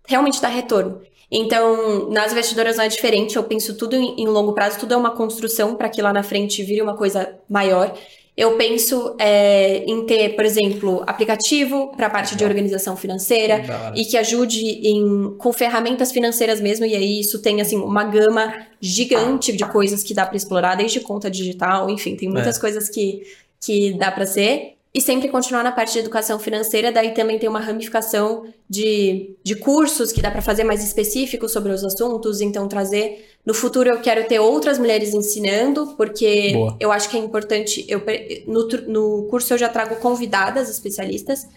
realmente dá retorno. Então, nas investidoras não é diferente, eu penso tudo em, em longo prazo, tudo é uma construção para que lá na frente vire uma coisa maior eu penso é, em ter, por exemplo, aplicativo para a parte de organização financeira e que ajude em, com ferramentas financeiras mesmo. E aí isso tem assim uma gama gigante de coisas que dá para explorar, desde conta digital, enfim, tem muitas é. coisas que, que dá para ser. E sempre continuar na parte de educação financeira, daí também tem uma ramificação de, de cursos que dá para fazer mais específicos sobre os assuntos, então trazer. No futuro eu quero ter outras mulheres ensinando, porque Boa. eu acho que é importante. Eu, no, no curso eu já trago convidadas especialistas,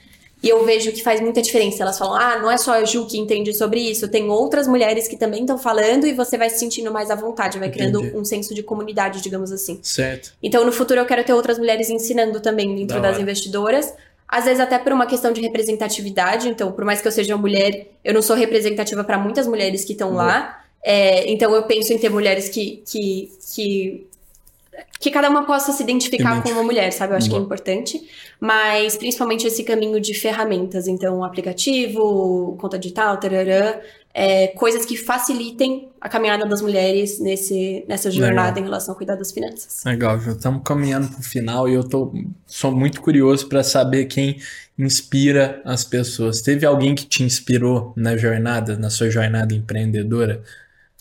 e eu vejo que faz muita diferença. Elas falam, ah, não é só a Ju que entende sobre isso, tem outras mulheres que também estão falando e você vai se sentindo mais à vontade, vai Entendi. criando um senso de comunidade, digamos assim. Certo. Então, no futuro, eu quero ter outras mulheres ensinando também dentro da das hora. investidoras. Às vezes até por uma questão de representatividade. Então, por mais que eu seja uma mulher, eu não sou representativa para muitas mulheres que estão lá. É, então, eu penso em ter mulheres que, que, que que cada uma possa se identificar com uma mulher, sabe? Eu acho Boa. que é importante. Mas principalmente esse caminho de ferramentas. Então, aplicativo, conta digital, tararã, é, coisas que facilitem a caminhada das mulheres nesse, nessa jornada Legal. em relação ao cuidar das finanças. Legal, já estamos caminhando para o final e eu tô, sou muito curioso para saber quem inspira as pessoas. Teve alguém que te inspirou na jornada, na sua jornada empreendedora?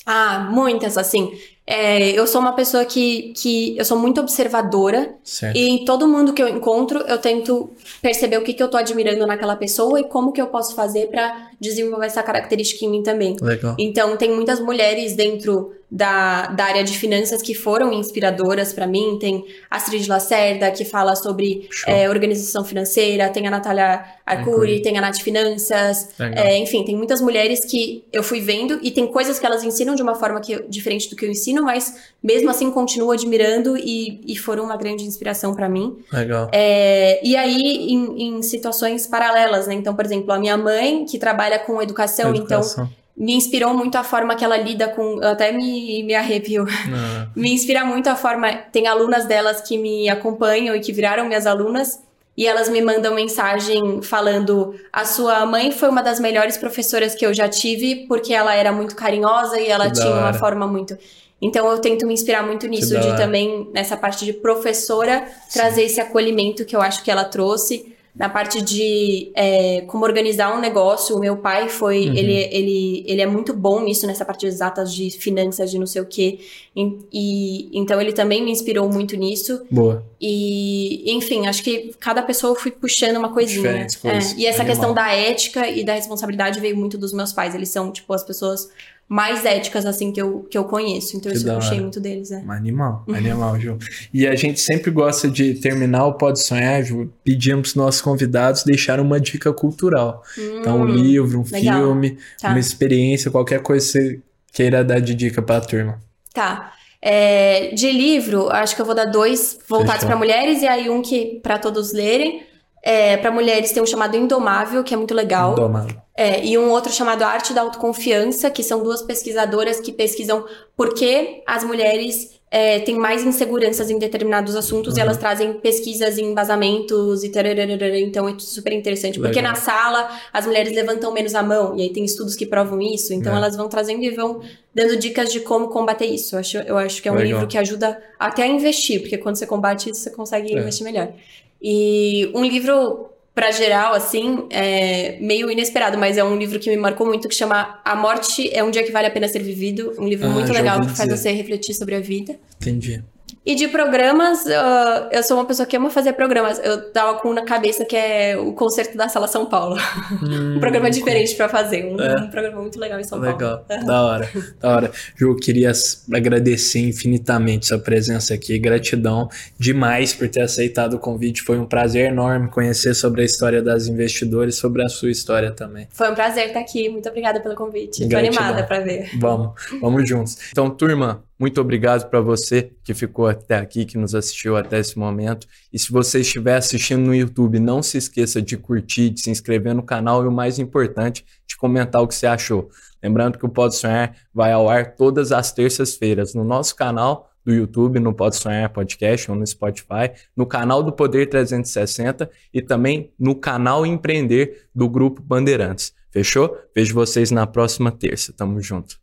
Ah, muitas, assim. É, eu sou uma pessoa que, que eu sou muito observadora certo. e em todo mundo que eu encontro eu tento perceber o que, que eu tô admirando naquela pessoa e como que eu posso fazer para desenvolver essa característica em mim também. Legal. Então tem muitas mulheres dentro da, da área de finanças que foram inspiradoras para mim. Tem a Astrid Lacerda, que fala sobre é, organização financeira, tem a Natália Arcuri, tem a Nath Finanças, é, enfim, tem muitas mulheres que eu fui vendo e tem coisas que elas ensinam de uma forma que, diferente do que eu ensino, mas mesmo assim continuo admirando e, e foram uma grande inspiração para mim. Legal. É, e aí, em, em, situações paralelas, né? Então, por exemplo, a minha mãe, que trabalha com educação, então educação. então me inspirou muito a forma que ela lida com. Até me, me arrepio. Ah. me inspira muito a forma. Tem alunas delas que me acompanham e que viraram minhas alunas. e elas me mandam mensagem falando: a sua mãe foi uma das melhores professoras que eu já tive, porque ela era muito carinhosa e ela que tinha uma forma muito. Então eu tento me inspirar muito nisso, de também, nessa parte de professora, Sim. trazer esse acolhimento que eu acho que ela trouxe na parte de é, como organizar um negócio. O meu pai foi, uhum. ele, ele, ele é muito bom nisso, nessa parte exatas de finanças, de não sei o quê. E, e, então ele também me inspirou muito nisso. Boa. E, enfim, acho que cada pessoa eu fui puxando uma coisinha. É, e essa Animal. questão da ética e da responsabilidade veio muito dos meus pais. Eles são, tipo, as pessoas mais éticas, assim, que eu, que eu conheço. Então, que isso eu puxei muito deles, né? Animal, animal, Ju. E a gente sempre gosta de terminar o Pode Sonhar, Ju, pedindo os nossos convidados deixar uma dica cultural. Hum, então, um livro, um legal. filme, tá. uma experiência, qualquer coisa que você queira dar de dica pra turma. Tá. É, de livro, acho que eu vou dar dois voltados para mulheres e aí um que para todos lerem. É, para mulheres tem um chamado Indomável, que é muito legal. Indomável. É, e um outro chamado Arte da Autoconfiança, que são duas pesquisadoras que pesquisam por que as mulheres é, têm mais inseguranças em determinados assuntos uhum. e elas trazem pesquisas e embasamentos e tararara, então é super interessante. Legal. Porque na sala as mulheres levantam menos a mão, e aí tem estudos que provam isso, então é. elas vão trazendo e vão dando dicas de como combater isso. Eu acho, eu acho que é um Legal. livro que ajuda até a investir, porque quando você combate isso, você consegue é. investir melhor. E um livro para geral, assim, é meio inesperado, mas é um livro que me marcou muito, que chama A Morte é um Dia que Vale a Pena Ser Vivido. Um livro ah, muito legal que faz você refletir sobre a vida. Entendi. E de programas, uh, eu sou uma pessoa que ama fazer programas. Eu tava com na cabeça que é o concerto da Sala São Paulo. Hum, um programa diferente para fazer. Um, é. um, programa muito legal em São legal. Paulo. Legal, da hora, da hora. Ju, queria agradecer infinitamente sua presença aqui. Gratidão demais por ter aceitado o convite. Foi um prazer enorme conhecer sobre a história das investidoras, sobre a sua história também. Foi um prazer estar aqui. Muito obrigada pelo convite. Gratidão. Tô animada para ver. Vamos, vamos juntos. Então, turma, muito obrigado para você que ficou até aqui, que nos assistiu até esse momento. E se você estiver assistindo no YouTube, não se esqueça de curtir, de se inscrever no canal e o mais importante, de comentar o que você achou. Lembrando que o Pode Sonhar vai ao ar todas as terças-feiras no nosso canal do YouTube, no Pode Sonhar Podcast ou no Spotify, no canal do Poder 360 e também no canal Empreender do Grupo Bandeirantes. Fechou? Vejo vocês na próxima terça. Tamo junto.